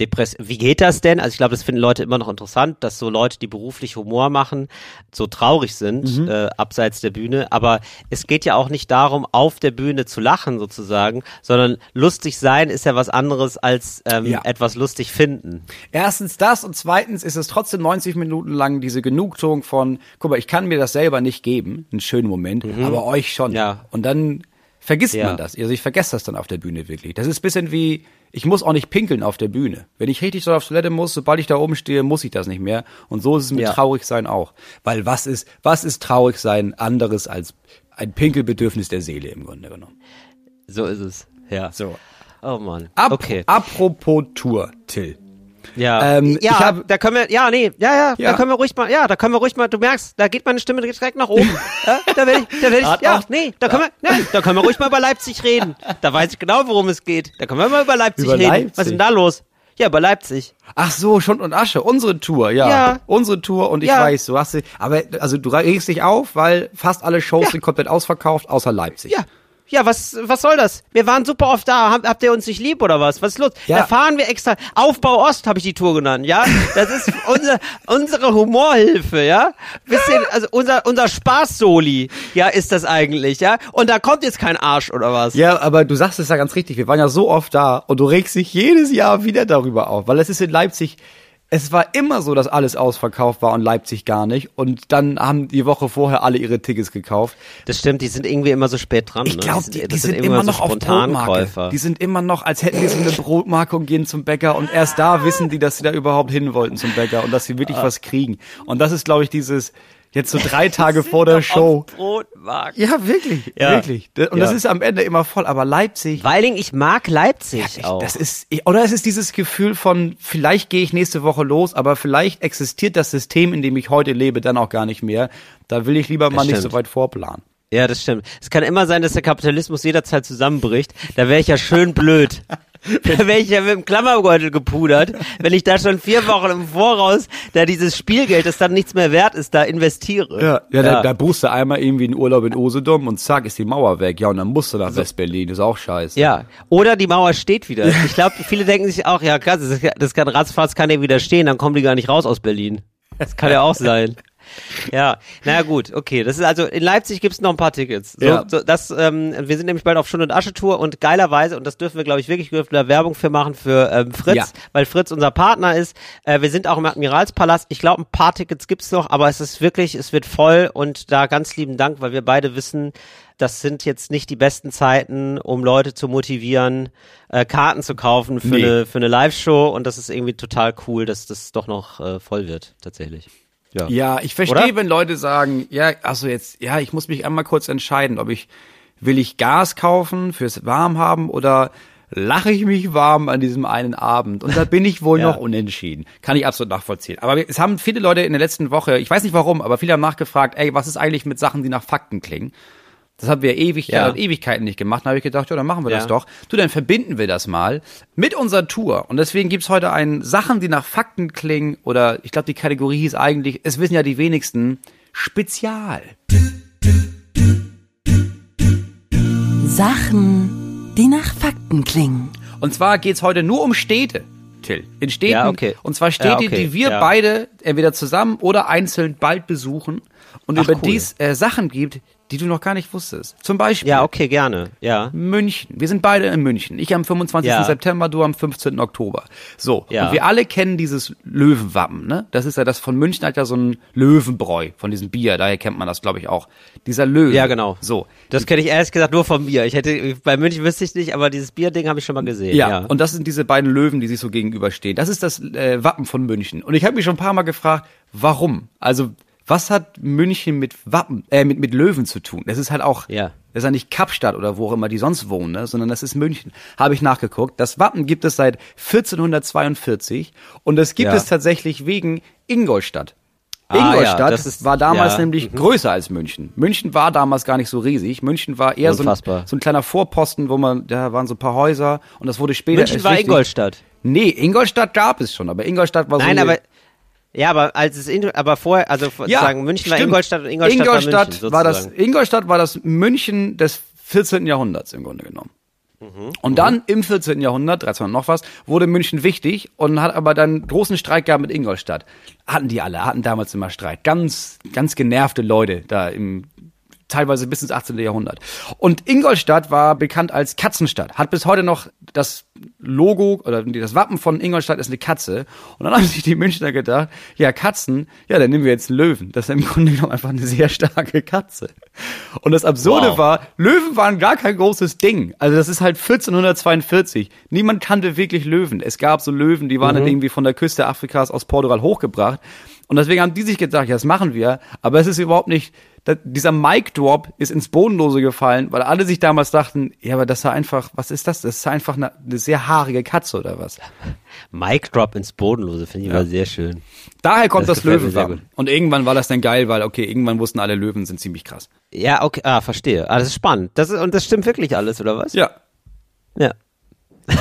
Depress wie geht das denn? Also ich glaube, das finden Leute immer noch interessant, dass so Leute, die beruflich Humor machen, so traurig sind, mhm. äh, abseits der Bühne. Aber es geht ja auch nicht darum, auf der Bühne zu lachen sozusagen, sondern lustig sein ist ja was anderes als ähm, ja. etwas lustig finden.
Erstens das und zweitens ist es trotzdem 90 Minuten lang diese Genugtuung von, guck mal, ich kann mir das selber nicht geben, einen schönen Moment, mhm. aber euch schon. Ja. Und dann vergisst ja. man das. Also ich vergesse das dann auf der Bühne wirklich. Das ist bisschen wie ich muss auch nicht pinkeln auf der Bühne. Wenn ich richtig so auf Toilette muss, sobald ich da oben stehe, muss ich das nicht mehr. Und so ist es mit ja. traurig sein auch. Weil was ist, was ist traurig sein anderes als ein Pinkelbedürfnis der Seele im Grunde genommen?
So ist es. Ja.
So.
Oh man.
Ap okay. Apropos Tour, Till.
Ja, ähm, ja, hab, da können wir, ja, nee, ja, ja, ja, da können wir ruhig mal, ja, da können wir ruhig mal, du merkst, da geht meine Stimme direkt nach oben. ja, da will ich, da will ich, ja, nee, da können wir, nein, da können wir ruhig mal über Leipzig reden. Da weiß ich genau, worum es geht. Da können wir mal über Leipzig über reden. Leipzig. Was ist denn da los? Ja, über Leipzig.
Ach so, Schund und Asche, unsere Tour, ja. ja. Unsere Tour und ich ja. weiß, du hast, aber, also du regst dich auf, weil fast alle Shows ja. sind komplett ausverkauft, außer Leipzig.
Ja, ja, was, was soll das? Wir waren super oft da. Hab, habt ihr uns nicht lieb oder was? Was ist los? Ja. Da fahren wir extra. Aufbau Ost habe ich die Tour genannt, ja? Das ist unser, unsere Humorhilfe, ja? Bisschen, also unser, unser Spaß-Soli, ja, ist das eigentlich, ja? Und da kommt jetzt kein Arsch oder was?
Ja, aber du sagst es ja ganz richtig. Wir waren ja so oft da und du regst dich jedes Jahr wieder darüber auf, weil es ist in Leipzig es war immer so, dass alles ausverkauft war und Leipzig gar nicht. Und dann haben die Woche vorher alle ihre Tickets gekauft.
Das stimmt, die sind irgendwie immer so spät dran.
Ich glaube, ne? die, die, die, sind, sind immer, immer noch so auf Brotmarke. Die sind immer noch, als hätten die so eine Brotmarke und gehen zum Bäcker. Und erst da wissen die, dass sie da überhaupt hin wollten zum Bäcker und dass sie wirklich ah. was kriegen. Und das ist, glaube ich, dieses, Jetzt so drei Tage vor der Show. Ja, wirklich, ja. wirklich. Und ja. das ist am Ende immer voll. Aber Leipzig.
Weiling, ich mag Leipzig ja, ich, auch.
Das ist, oder es ist dieses Gefühl von, vielleicht gehe ich nächste Woche los, aber vielleicht existiert das System, in dem ich heute lebe, dann auch gar nicht mehr. Da will ich lieber das mal stimmt. nicht so weit vorplanen.
Ja, das stimmt. Es kann immer sein, dass der Kapitalismus jederzeit zusammenbricht. Da wäre ich ja schön blöd. da wäre ich ja mit dem Klammerbeutel gepudert, wenn ich da schon vier Wochen im Voraus da dieses Spielgeld, das dann nichts mehr wert ist, da investiere.
Ja, ja, ja. Da, da buchst du einmal irgendwie einen Urlaub in Usedom und zack, ist die Mauer weg. Ja, und dann musst du nach also, West-Berlin, ist auch scheiße.
Ja, oder die Mauer steht wieder. Ich glaube, viele denken sich auch, ja krass, das, das kann Ratzfatz kann ja wieder stehen, dann kommen die gar nicht raus aus Berlin. Das kann ja auch sein. Ja, naja gut, okay. Das ist also in Leipzig gibt's noch ein paar Tickets. So, ja. so, das, ähm, wir sind nämlich bald auf Schund und Asche Tour und geilerweise und das dürfen wir glaube ich wirklich dürfen da Werbung für machen für ähm, Fritz, ja. weil Fritz unser Partner ist. Äh, wir sind auch im Admiralspalast. Ich glaube ein paar Tickets gibt's noch, aber es ist wirklich, es wird voll und da ganz lieben Dank, weil wir beide wissen, das sind jetzt nicht die besten Zeiten, um Leute zu motivieren, äh, Karten zu kaufen für nee. eine für eine Live-Show und das ist irgendwie total cool, dass das doch noch äh, voll wird tatsächlich.
Ja, ja ich verstehe, wenn Leute sagen, ja, also jetzt, ja, ich muss mich einmal kurz entscheiden, ob ich, will ich Gas kaufen fürs Warmhaben oder lache ich mich warm an diesem einen Abend. Und da bin ich wohl ja. noch unentschieden. Kann ich absolut nachvollziehen. Aber es haben viele Leute in der letzten Woche, ich weiß nicht warum, aber viele haben nachgefragt, ey, was ist eigentlich mit Sachen, die nach Fakten klingen? Das haben wir ewig, ja. Ewigkeiten nicht gemacht. Da habe ich gedacht, ja, dann machen wir ja. das doch. Du, dann verbinden wir das mal mit unserer Tour. Und deswegen gibt's heute ein Sachen, die nach Fakten klingen. Oder ich glaube, die Kategorie hieß eigentlich, es wissen ja die wenigsten, Spezial.
Sachen, die nach Fakten klingen.
Und zwar geht's heute nur um Städte. Till. In Städten.
Ja, okay.
Und zwar Städte, ja, okay. die wir ja. beide entweder zusammen oder einzeln bald besuchen und Ach, über cool. dies äh, Sachen gibt, die du noch gar nicht wusstest. Zum Beispiel.
Ja, okay, gerne. Ja.
München. Wir sind beide in München. Ich am 25. Ja. September, du am 15. Oktober. So. Ja. Und wir alle kennen dieses Löwenwappen, ne? Das ist ja das von München hat ja so ein Löwenbräu von diesem Bier. Daher kennt man das, glaube ich, auch. Dieser Löwe.
Ja, genau. So. Das kenne ich ehrlich gesagt nur vom Bier. Ich hätte, bei München wüsste ich nicht, aber dieses Bierding habe ich schon mal gesehen.
Ja. ja. Und das sind diese beiden Löwen, die sich so gegenüberstehen. Das ist das äh, Wappen von München. Und ich habe mich schon ein paar Mal gefragt, warum? Also, was hat München mit Wappen, äh, mit, mit Löwen zu tun? Das ist halt auch, ja. das ist ja nicht Kapstadt oder wo auch immer die sonst wohnen, ne? sondern das ist München. Habe ich nachgeguckt. Das Wappen gibt es seit 1442 und das gibt ja. es tatsächlich wegen Ingolstadt. Ah, Ingolstadt ja, ist, war damals ja, nämlich mhm. größer als München. München war damals gar nicht so riesig. München war eher so ein, so ein, kleiner Vorposten, wo man, da waren so ein paar Häuser und das wurde später.
München war richtig. Ingolstadt.
Nee, Ingolstadt gab es schon, aber Ingolstadt war
Nein,
so.
Nein, aber ja, aber als es in, aber vorher, also ja, sagen München stimmt. war Ingolstadt und Ingolstadt,
Ingolstadt
war München.
War das, Ingolstadt war das München des 14. Jahrhunderts im Grunde genommen. Mhm. Und dann mhm. im 14. Jahrhundert, 1300 noch was, wurde München wichtig und hat aber dann großen Streit gehabt mit Ingolstadt. Hatten die alle, hatten damals immer Streit. Ganz, ganz genervte Leute da im teilweise bis ins 18. Jahrhundert. Und Ingolstadt war bekannt als Katzenstadt, hat bis heute noch das Logo oder das Wappen von Ingolstadt ist eine Katze. Und dann haben sich die Münchner gedacht, ja, Katzen, ja, dann nehmen wir jetzt einen Löwen. Das ist im Grunde genommen einfach eine sehr starke Katze. Und das Absurde wow. war, Löwen waren gar kein großes Ding. Also das ist halt 1442. Niemand kannte wirklich Löwen. Es gab so Löwen, die waren mhm. dann irgendwie von der Küste Afrikas aus Portugal hochgebracht. Und deswegen haben die sich gedacht, ja, das machen wir. Aber es ist überhaupt nicht da, dieser Mic Drop ist ins Bodenlose gefallen, weil alle sich damals dachten, ja, aber das war einfach, was ist das? Das ist einfach eine, eine sehr haarige Katze oder was?
Mic Drop ins Bodenlose finde ich ja. immer sehr schön.
Daher kommt das, das Löwenwappen. Und irgendwann war das dann geil, weil okay, irgendwann wussten alle Löwen sind ziemlich krass.
Ja, okay, ah, verstehe. Ah, das ist spannend. Das ist, und das stimmt wirklich alles, oder was?
Ja.
Ja.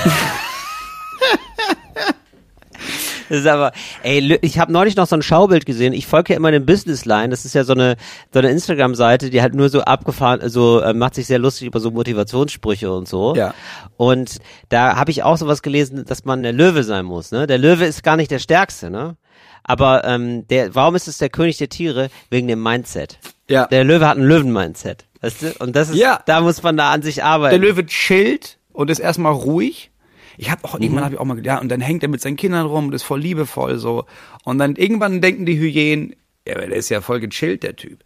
Das ist aber, ey, ich habe neulich noch so ein Schaubild gesehen. Ich folge ja immer dem Businessline. Das ist ja so eine so eine Instagram-Seite, die halt nur so abgefahren, so äh, macht sich sehr lustig über so Motivationssprüche und so.
Ja.
Und da habe ich auch sowas gelesen, dass man der Löwe sein muss. Ne, der Löwe ist gar nicht der Stärkste, ne? Aber ähm, der, warum ist es der König der Tiere? Wegen dem Mindset.
Ja.
Der Löwe hat ein Löwen-Mindset. Weißt du? Und das ist, ja. da muss man da an sich arbeiten.
Der Löwe chillt und ist erstmal ruhig ich habe auch mhm. irgendwann habe ich auch mal gedacht, ja, und dann hängt er mit seinen Kindern rum und ist voll liebevoll so. Und dann irgendwann denken die Hyänen, ja, der ist ja voll gechillt, der Typ.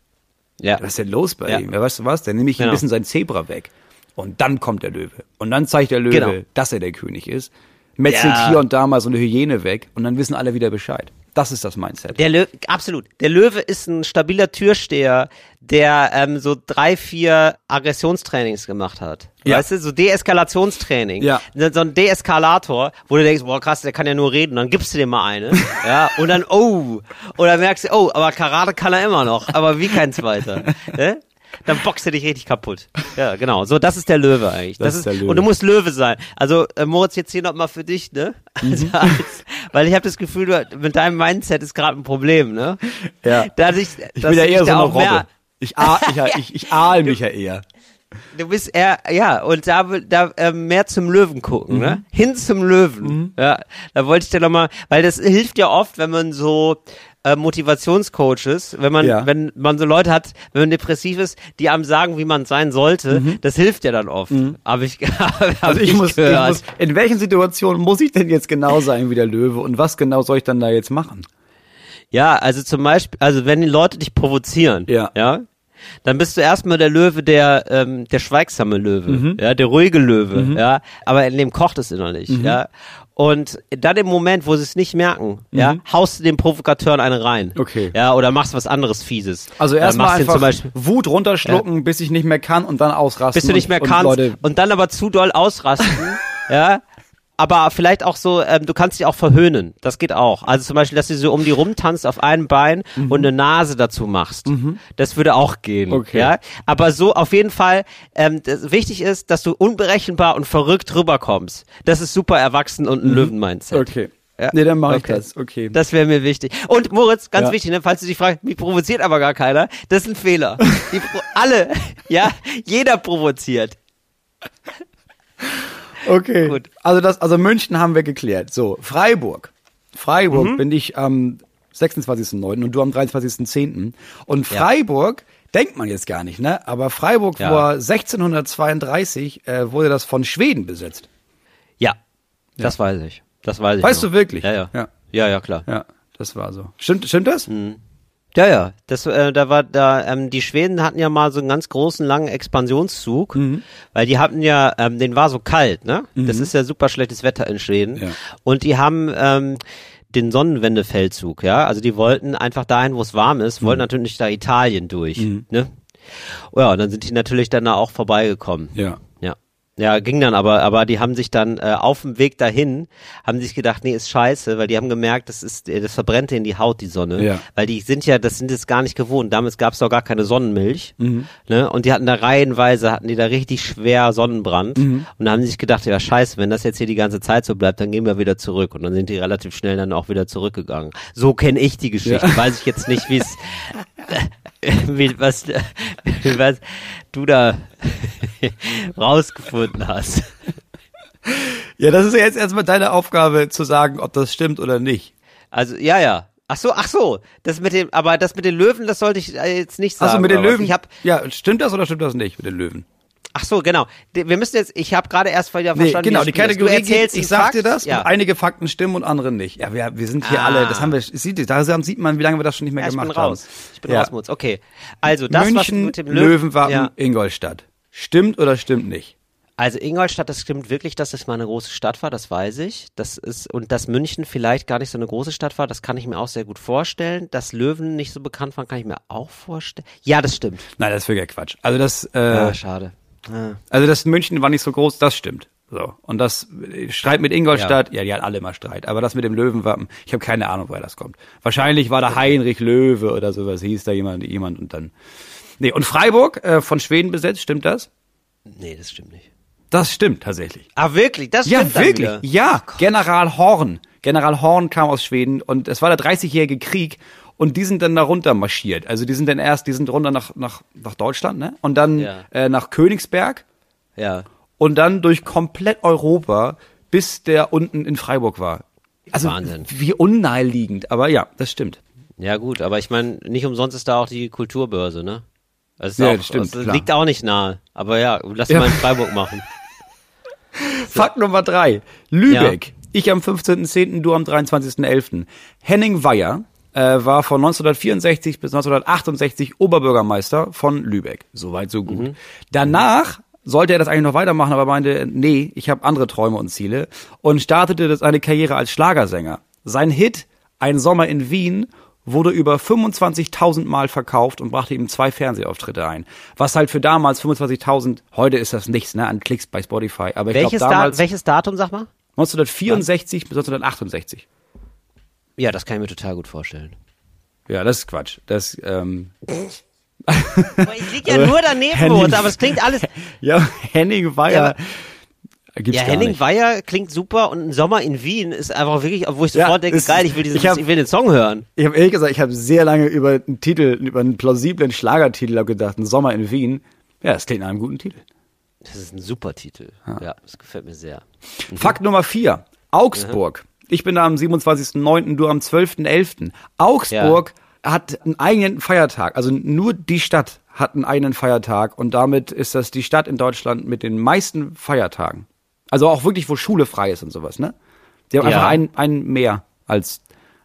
Ja. Was ist denn los bei ja. ihm? Ja, weißt du was? Dann nehme ich genau. ein bisschen sein Zebra weg. Und dann kommt der Löwe. Und dann zeigt der Löwe, genau. dass er der König ist. Metzelt ja. hier und da mal so eine Hyäne weg und dann wissen alle wieder Bescheid. Das ist das Mindset.
Der Löwe, absolut. Der Löwe ist ein stabiler Türsteher, der ähm, so drei, vier Aggressionstrainings gemacht hat. Ja. Weißt du, so Deeskalationstraining.
Ja.
So ein Deeskalator, wo du denkst, boah krass, der kann ja nur reden, dann gibst du dir mal eine. ja. Und dann, oh. Oder merkst du, oh, aber Karate kann er immer noch, aber wie kein zweiter. ne? dann boxt er dich richtig kaputt. Ja, genau. So, das ist der Löwe eigentlich. Das, das ist, der Löwe. Und du musst Löwe sein. Also, äh, Moritz, jetzt hier nochmal für dich, ne? Also, mhm. als, weil ich habe das Gefühl, du, mit deinem Mindset ist gerade ein Problem, ne?
Ja.
Dass ich,
ich bin ja eher so eine Robbe. Ich, ah, ich, ich, ich ahl mich ja eher.
Du bist eher, ja, und da, da äh, mehr zum Löwen gucken, ne? mhm. ne? Hin zum Löwen. Mhm. Ja, da wollte ich dir nochmal, weil das hilft ja oft, wenn man so äh, Motivationscoaches, wenn man, ja. wenn man so Leute hat, wenn man depressiv ist, die einem sagen, wie man sein sollte, mhm. das hilft ja dann oft. Mhm. Aber ich, hab
also ich, ich, muss, ich muss, in welchen Situationen muss ich denn jetzt genau sein wie der Löwe und was genau soll ich dann da jetzt machen?
Ja, also zum Beispiel, also wenn die Leute dich provozieren,
ja,
ja dann bist du erstmal der Löwe, der ähm, der schweigsame Löwe, mhm. ja, der ruhige Löwe, mhm. ja, aber in dem kocht es innerlich, mhm. ja. Und dann im Moment, wo sie es nicht merken, mhm. ja, haust du den Provokateuren eine rein.
Okay.
Ja, oder machst was anderes Fieses.
Also erstmal einfach Beispiel, Wut runterschlucken, ja. bis ich nicht mehr kann und dann ausrasten.
Bis du nicht mehr und, kannst und, und dann aber zu doll ausrasten, ja. Aber vielleicht auch so, ähm, du kannst dich auch verhöhnen. Das geht auch. Also zum Beispiel, dass du so um die rumtanzt auf einem Bein mhm. und eine Nase dazu machst. Mhm. Das würde auch gehen. Okay. Ja? Aber so auf jeden Fall, ähm, wichtig ist, dass du unberechenbar und verrückt rüberkommst. Das ist super erwachsen und ein mhm. Löwen-Mindset.
Okay. Ja. Nee, dann mache okay. ich das. Okay.
Das wäre mir wichtig. Und Moritz, ganz ja. wichtig, ne, falls du dich fragst, mich provoziert aber gar keiner, das ist ein Fehler. Die, alle, ja, jeder provoziert.
Okay. Gut. Also das, also München haben wir geklärt. So, Freiburg. Freiburg mhm. bin ich am 26.09. und du am 23.10. Und Freiburg ja. denkt man jetzt gar nicht, ne? Aber Freiburg ja. war 1632 äh, wurde das von Schweden besetzt.
Ja, das weiß ich. Das weiß ich.
Weißt noch. du wirklich?
Ja, ja. Ja, ja, ja klar.
Ja, das war so. Stimmt, stimmt das? Mhm.
Ja, ja. Das, äh, da war da, ähm, die Schweden hatten ja mal so einen ganz großen, langen Expansionszug, mhm. weil die hatten ja, ähm, den war so kalt, ne? Mhm. Das ist ja super schlechtes Wetter in Schweden. Ja. Und die haben ähm, den Sonnenwendefeldzug, ja. Also die wollten einfach dahin, wo es warm ist, mhm. wollten natürlich da Italien durch, mhm. ne? Ja, und dann sind die natürlich dann da auch vorbeigekommen.
Ja.
Ja, ging dann aber, aber die haben sich dann äh, auf dem Weg dahin, haben sich gedacht, nee, ist scheiße, weil die haben gemerkt, das ist, äh, das verbrennt in die Haut, die Sonne. Ja. Weil die sind ja, das sind jetzt gar nicht gewohnt. Damals gab es doch gar keine Sonnenmilch. Mhm. Ne? Und die hatten da reihenweise, hatten die da richtig schwer Sonnenbrand. Mhm. Und da haben sie sich gedacht, ja scheiße, wenn das jetzt hier die ganze Zeit so bleibt, dann gehen wir wieder zurück. Und dann sind die relativ schnell dann auch wieder zurückgegangen. So kenne ich die Geschichte. Ja. Weiß ich jetzt nicht, wie es wie, was, was du da rausgefunden hast.
Ja, das ist ja jetzt erstmal deine Aufgabe zu sagen, ob das stimmt oder nicht.
Also, ja, ja. Ach so, ach so, das mit dem, aber das mit den Löwen, das sollte ich äh, jetzt nicht sagen.
Also mit den Löwen, ich hab, ja, stimmt das oder stimmt das nicht mit den Löwen?
Ach so, genau. Wir müssen jetzt, ich habe gerade erst wieder
nee, verstanden. Genau, die Kategorie geht, ich sag dir das, ja. und einige Fakten stimmen und andere nicht. Ja, wir, wir sind hier ah. alle, das haben wir, sieht, da sieht man, wie lange wir das schon nicht mehr ja, gemacht
ich bin raus.
haben.
Ich bin ja. raus, Mutz. Okay. Also, das,
München, mit dem Löwen, Löwenwappen, ja. Ingolstadt. Stimmt oder stimmt nicht?
Also Ingolstadt, das stimmt wirklich, dass es mal eine große Stadt war, das weiß ich. Das ist, und dass München vielleicht gar nicht so eine große Stadt war, das kann ich mir auch sehr gut vorstellen. Dass Löwen nicht so bekannt waren, kann ich mir auch vorstellen. Ja, das stimmt.
Nein, das ist wirklich Quatsch. Also das, äh,
ja, schade.
Also das München war nicht so groß, das stimmt. So. Und das Streit mit Ingolstadt, ja. ja, die hatten alle immer Streit. Aber das mit dem Löwenwappen, ich habe keine Ahnung, woher das kommt. Wahrscheinlich war da Heinrich Löwe oder sowas, hieß da jemand, jemand und dann. Nee, und Freiburg äh, von Schweden besetzt, stimmt das?
Nee, das stimmt nicht.
Das stimmt tatsächlich.
Ah, wirklich? Das stimmt
Ja, wirklich. Ja, oh General Horn. General Horn kam aus Schweden und es war der 30-jährige Krieg und die sind dann da runter marschiert. Also die sind dann erst, die sind runter nach, nach, nach Deutschland, ne? Und dann ja. äh, nach Königsberg.
Ja.
Und dann durch komplett Europa, bis der unten in Freiburg war. Also Wahnsinn. wie unnaheliegend, aber ja, das stimmt.
Ja gut, aber ich meine, nicht umsonst ist da auch die Kulturbörse, ne? Das, ja, auch, das stimmt, das liegt auch nicht nahe. Aber ja, lass ja. mal in Freiburg machen.
So. Fakt Nummer drei. Lübeck. Ja. Ich am 15.10., du am 23.11. Henning Weyer äh, war von 1964 bis 1968 Oberbürgermeister von Lübeck. Soweit, so gut. Mhm. Danach sollte er das eigentlich noch weitermachen, aber meinte, nee, ich habe andere Träume und Ziele und startete seine Karriere als Schlagersänger. Sein Hit Ein Sommer in Wien wurde über 25.000 Mal verkauft und brachte ihm zwei Fernsehauftritte ein. Was halt für damals 25.000, heute ist das nichts, ne, an Klicks bei Spotify. Aber ich
welches,
glaub, damals,
da, welches Datum, sag mal?
1964 bis 1968.
Ja, das kann ich mir total gut vorstellen.
Ja, das ist Quatsch. Das, ähm.
ich lieg ja nur daneben, Henning, aber es klingt alles.
Ja, Henning Weyer.
Ja, ja Henning. Weyer klingt super und ein Sommer in Wien ist einfach wirklich, wo ich sofort ja, denke, geil, ich will, diesen, ich, hab, ich will den Song hören.
Ich habe ehrlich gesagt, ich habe sehr lange über einen Titel, über einen plausiblen Schlagertitel gedacht, ein Sommer in Wien. Ja, das klingt nach einem guten Titel.
Das ist ein super Titel. Ja, ja das gefällt mir sehr.
Mhm. Fakt Nummer vier. Augsburg. Mhm. Ich bin da am 27.09., du am 12.11. Augsburg ja. hat einen eigenen Feiertag. Also nur die Stadt hat einen eigenen Feiertag und damit ist das die Stadt in Deutschland mit den meisten Feiertagen. Also auch wirklich, wo Schule frei ist und sowas, ne? Die haben ja. einfach einen, einen mehr als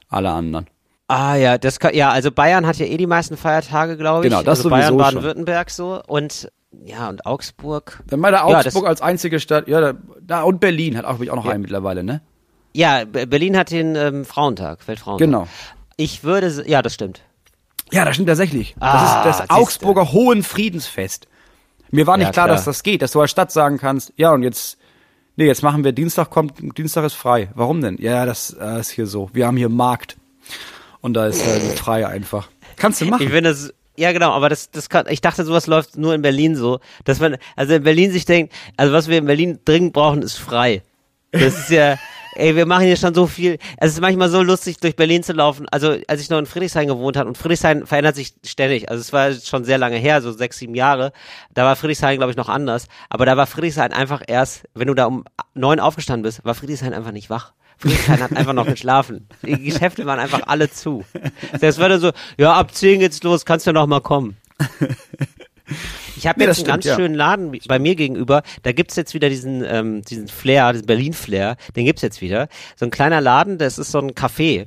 alle anderen.
Ah ja, das kann, ja, also Bayern hat ja eh die meisten Feiertage, glaube ich.
Genau, das
also
Bayern,
Baden-Württemberg so und ja, und Augsburg.
Dann meine Augsburg ja, als einzige Stadt, ja, da, und Berlin hat auch, auch noch ja. einen mittlerweile, ne?
Ja, Berlin hat den ähm, Frauentag, Weltfrauentag.
Genau.
Ich würde, ja, das stimmt.
Ja, das stimmt tatsächlich. Ah, das ist das Augsburger du. Hohen Friedensfest. Mir war nicht ja, klar, klar, dass das geht, dass du als Stadt sagen kannst, ja, und jetzt nee, jetzt machen wir Dienstag kommt, Dienstag ist frei. Warum denn? Ja, das äh, ist hier so. Wir haben hier Markt. Und da ist äh, frei einfach. Kannst du machen.
Ich finde das ja, genau, aber das, das kann, ich dachte, sowas läuft nur in Berlin so, dass man, also in Berlin sich denkt, also was wir in Berlin dringend brauchen, ist frei. Das ist ja, ey, wir machen hier schon so viel. Es ist manchmal so lustig, durch Berlin zu laufen. Also, als ich noch in Friedrichshain gewohnt habe, und Friedrichshain verändert sich ständig. Also, es war schon sehr lange her, so sechs, sieben Jahre. Da war Friedrichshain, glaube ich, noch anders. Aber da war Friedrichshain einfach erst, wenn du da um neun aufgestanden bist, war Friedrichshain einfach nicht wach. Friedrichshain hat einfach noch geschlafen. Die Geschäfte waren einfach alle zu. Das war dann so, ja, ab zehn geht's los, kannst du noch mal kommen. Ich habe jetzt stimmt, einen ganz ja. schönen Laden bei mir gegenüber. Da gibt's jetzt wieder diesen, ähm, diesen Flair, diesen Berlin-Flair. Den gibt's jetzt wieder. So ein kleiner Laden, das ist so ein Café.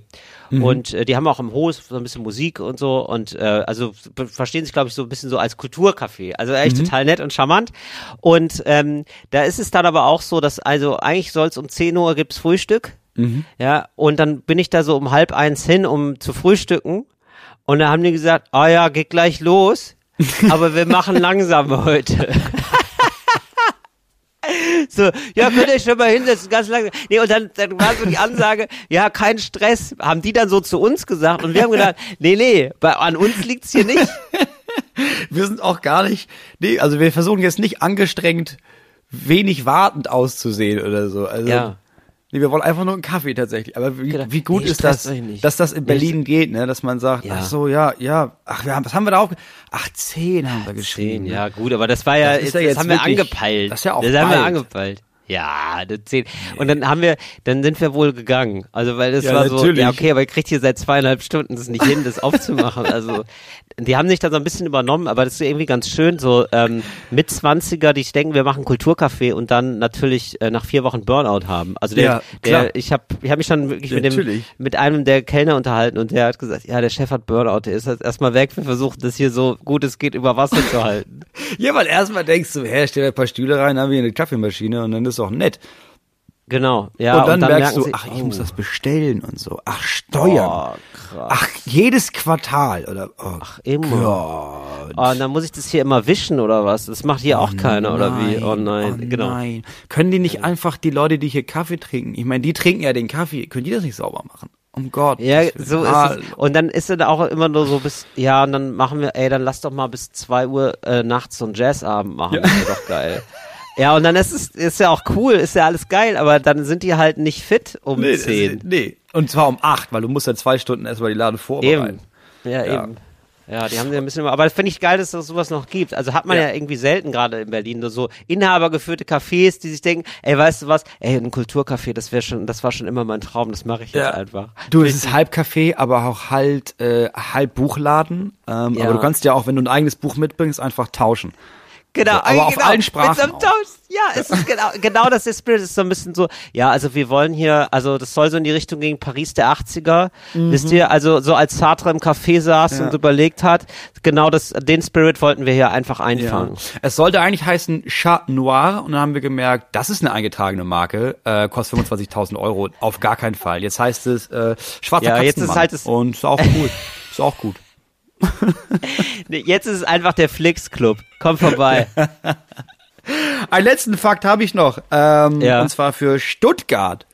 Mhm. Und äh, die haben auch im Hof so ein bisschen Musik und so. Und äh, also verstehen sich, glaube ich, so ein bisschen so als Kulturcafé. Also echt mhm. total nett und charmant. Und ähm, da ist es dann aber auch so, dass also eigentlich soll es um 10 Uhr gibt's Frühstück. Mhm. Ja, und dann bin ich da so um halb eins hin, um zu frühstücken. Und da haben die gesagt, ah ja, geht gleich los, aber wir machen langsam heute. so, ja, könnt ihr schon mal hinsetzen, ganz langsam. Nee, und dann, dann war so die Ansage, ja, kein Stress, haben die dann so zu uns gesagt. Und wir haben gedacht, nee, nee, bei, an uns liegt's hier nicht.
wir sind auch gar nicht, nee, also wir versuchen jetzt nicht angestrengt wenig wartend auszusehen oder so. Also, ja. Nee, wir wollen einfach nur einen Kaffee tatsächlich. Aber wie, genau. wie gut nee, ist das, dass das in Berlin nee, geht, ne? Dass man sagt, ja. ach so, ja, ja, ach, wir haben, was haben wir da auf? Ach, zehn haben wir geschrieben.
Zehn, ja, gut, aber das war ja, das, das, ja das haben wir angepeilt.
Das ist ja auch
Das haben wir angepeilt. Ja, das zehn. Und dann haben wir, dann sind wir wohl gegangen. Also weil das ja, war so, ja okay, aber ihr kriegt hier seit zweieinhalb Stunden das nicht hin, das aufzumachen. Also die haben sich da so ein bisschen übernommen, aber das ist irgendwie ganz schön, so ähm, mit Zwanziger, die ich denken, wir machen Kulturcafé und dann natürlich äh, nach vier Wochen Burnout haben. Also der, ja, der ich habe ich hab mich dann wirklich mit dem mit einem der Kellner unterhalten und der hat gesagt, ja, der Chef hat Burnout, der ist jetzt erstmal weg, wir versuchen das hier so gut es geht über Wasser zu halten.
ja, weil erstmal denkst du, hä, stell ein paar Stühle rein, haben wir eine Kaffeemaschine und dann ist auch nett.
Genau, ja.
Und dann, und dann merkst du, sie, ach, ich oh. muss das bestellen und so. Ach, Steuern. Oh, ach, jedes Quartal oder. Oh,
ach, immer. Gott. Oh, und dann muss ich das hier immer wischen oder was? Das macht hier oh, auch keiner nein, oder wie? Oh nein, oh, genau. Nein.
Können die nicht einfach die Leute, die hier Kaffee trinken? Ich meine, die trinken ja den Kaffee. Können die das nicht sauber machen? Um Gott.
Ja, so ist es. Und dann ist es auch immer nur so bis, ja, und dann machen wir, ey, dann lass doch mal bis zwei Uhr äh, nachts so einen Jazzabend machen. Ja. Das wäre doch geil. Ja, und dann ist es ist ja auch cool, ist ja alles geil, aber dann sind die halt nicht fit um nee, 10.
Nee, und zwar um 8, weil du musst ja zwei Stunden erstmal die Lade vorbereiten.
Eben. Ja, ja, eben. Ja, die haben ja ein bisschen, aber das finde ich geil, dass es sowas noch gibt. Also hat man ja, ja irgendwie selten gerade in Berlin nur so inhabergeführte Cafés, die sich denken, ey, weißt du was, ey, ein Kulturcafé, das wäre schon, das war schon immer mein Traum, das mache ich jetzt ja. einfach.
Du, es ist halb Café, aber auch halt äh, halb Buchladen. Ähm, ja. Aber du kannst ja auch, wenn du ein eigenes Buch mitbringst, einfach tauschen.
Genau,
so, aber auf
genau,
allen Sprachen.
Ja, es ist genau, genau das ist Spirit ist so ein bisschen so, ja, also wir wollen hier, also das soll so in die Richtung gegen Paris der 80er, mhm. wisst ihr, also so als Sartre im Café saß ja. und überlegt hat, genau das, den Spirit wollten wir hier einfach einfangen. Ja.
Es sollte eigentlich heißen Chat Noir und dann haben wir gemerkt, das ist eine eingetragene Marke, äh, kostet 25.000 Euro, auf gar keinen Fall. Jetzt heißt es äh, Schwarzer ja, Katzenmann jetzt ist halt das und ist auch gut, ist auch gut.
Jetzt ist es einfach der Flix Club. Komm vorbei.
Einen letzten Fakt habe ich noch. Ähm, ja. Und zwar für Stuttgart.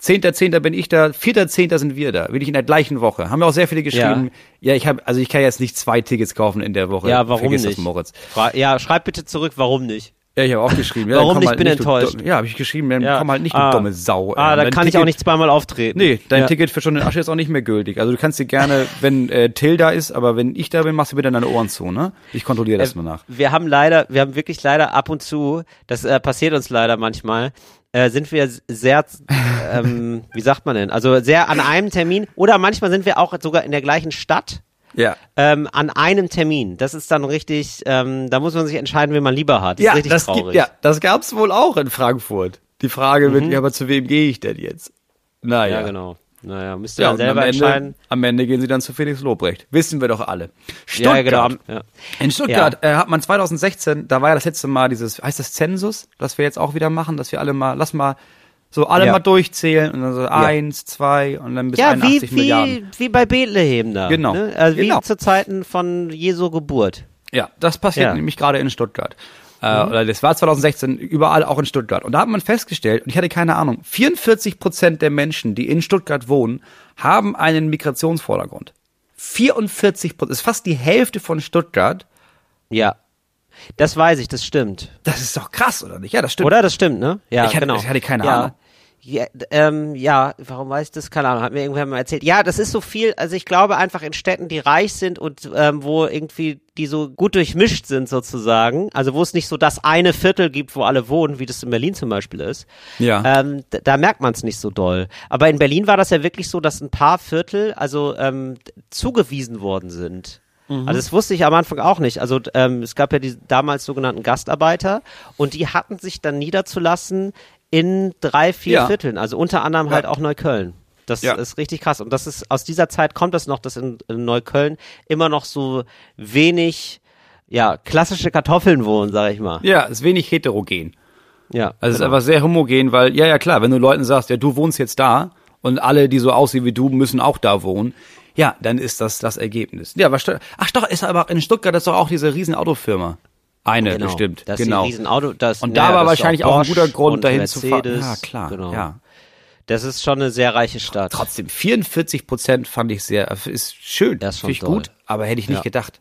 10.10. bin ich da, 4.10. sind wir da, bin ich in der gleichen Woche. Haben wir auch sehr viele geschrieben. Ja, ja ich habe, also ich kann jetzt nicht zwei Tickets kaufen in der Woche.
Ja, warum Vergiss nicht? Das, Moritz. ja, schreib bitte zurück, warum nicht?
Ja, ich habe auch geschrieben.
Ja, Warum nicht? Halt bin nicht enttäuscht.
Du, ja, habe ich geschrieben. Dann ja. komm halt nicht,
ah.
dumme Sau.
Ah, da kann Ticket, ich auch nicht zweimal auftreten.
Nee, dein ja. Ticket für schon den Asche ist auch nicht mehr gültig. Also du kannst dir gerne, wenn äh, Till da ist, aber wenn ich da bin, machst du bitte deine Ohren zu, ne? Ich kontrolliere das äh, nur nach.
Wir haben leider, wir haben wirklich leider ab und zu, das äh, passiert uns leider manchmal, äh, sind wir sehr, ähm, wie sagt man denn, also sehr an einem Termin oder manchmal sind wir auch sogar in der gleichen Stadt
ja.
ähm, an einem Termin. Das ist dann richtig, ähm, da muss man sich entscheiden, wen man lieber hat. Das
ja,
ist richtig
das
traurig.
ja, das gab's wohl auch in Frankfurt. Die Frage mhm. mit, ja, aber zu wem gehe ich denn jetzt?
Naja. Ja, genau. Naja, müsst ihr ja, dann selber am Ende, entscheiden.
Am Ende gehen sie dann zu Felix Lobrecht. Wissen wir doch alle. Stuttgart. Ja, genau. Ja. In Stuttgart äh, hat man 2016, da war ja das letzte Mal dieses, heißt das Zensus, das wir jetzt auch wieder machen, dass wir alle mal, lass mal so alle ja. mal durchzählen und dann so ja. eins, zwei und dann bis ja, 81
wie,
Milliarden.
Wie, wie bei Bethlehem da.
Genau.
Ne? Also
genau.
wie zu Zeiten von Jesu Geburt.
Ja, das passiert ja. nämlich gerade in Stuttgart. Äh, mhm. Oder das war 2016 überall, auch in Stuttgart. Und da hat man festgestellt, und ich hatte keine Ahnung, 44 Prozent der Menschen, die in Stuttgart wohnen, haben einen Migrationsvordergrund. 44 Prozent, ist fast die Hälfte von Stuttgart.
Ja. Das weiß ich, das stimmt.
Das ist doch krass, oder nicht? Ja, das stimmt.
Oder das stimmt, ne?
Ja, ich hatte, genau. Ich hatte keine ja. Ahnung.
Ja, ähm, ja, warum weiß ich das? Keine Ahnung, hat mir irgendwer mal erzählt. Ja, das ist so viel, also ich glaube einfach in Städten, die reich sind und ähm, wo irgendwie die so gut durchmischt sind sozusagen, also wo es nicht so das eine Viertel gibt, wo alle wohnen, wie das in Berlin zum Beispiel ist,
ja.
ähm, da, da merkt man es nicht so doll. Aber in Berlin war das ja wirklich so, dass ein paar Viertel also ähm, zugewiesen worden sind. Mhm. Also das wusste ich am Anfang auch nicht. Also ähm, es gab ja die damals sogenannten Gastarbeiter und die hatten sich dann niederzulassen in drei, vier ja. Vierteln, also unter anderem halt auch Neukölln. Das ja. ist richtig krass. Und das ist, aus dieser Zeit kommt es noch, dass in, in Neukölln immer noch so wenig, ja, klassische Kartoffeln wohnen, sag ich mal.
Ja, ist wenig heterogen.
Ja.
Also genau. es ist genau. einfach sehr homogen, weil, ja, ja, klar, wenn du Leuten sagst, ja, du wohnst jetzt da und alle, die so aussehen wie du, müssen auch da wohnen, ja, dann ist das das Ergebnis. Ja, was, ach doch, ist aber in Stuttgart ist doch auch diese riesen Autofirma. Eine
genau,
bestimmt,
das
genau.
Riesenauto, das,
und da ja, war wahrscheinlich auch, auch, ein guter Grund, dahin Mercedes, zu fahren.
Ja, klar, genau. ja. Das ist schon eine sehr reiche Stadt.
Trotzdem, 44 Prozent fand ich sehr, ist schön, das finde ich gut, aber hätte ich nicht ja. gedacht.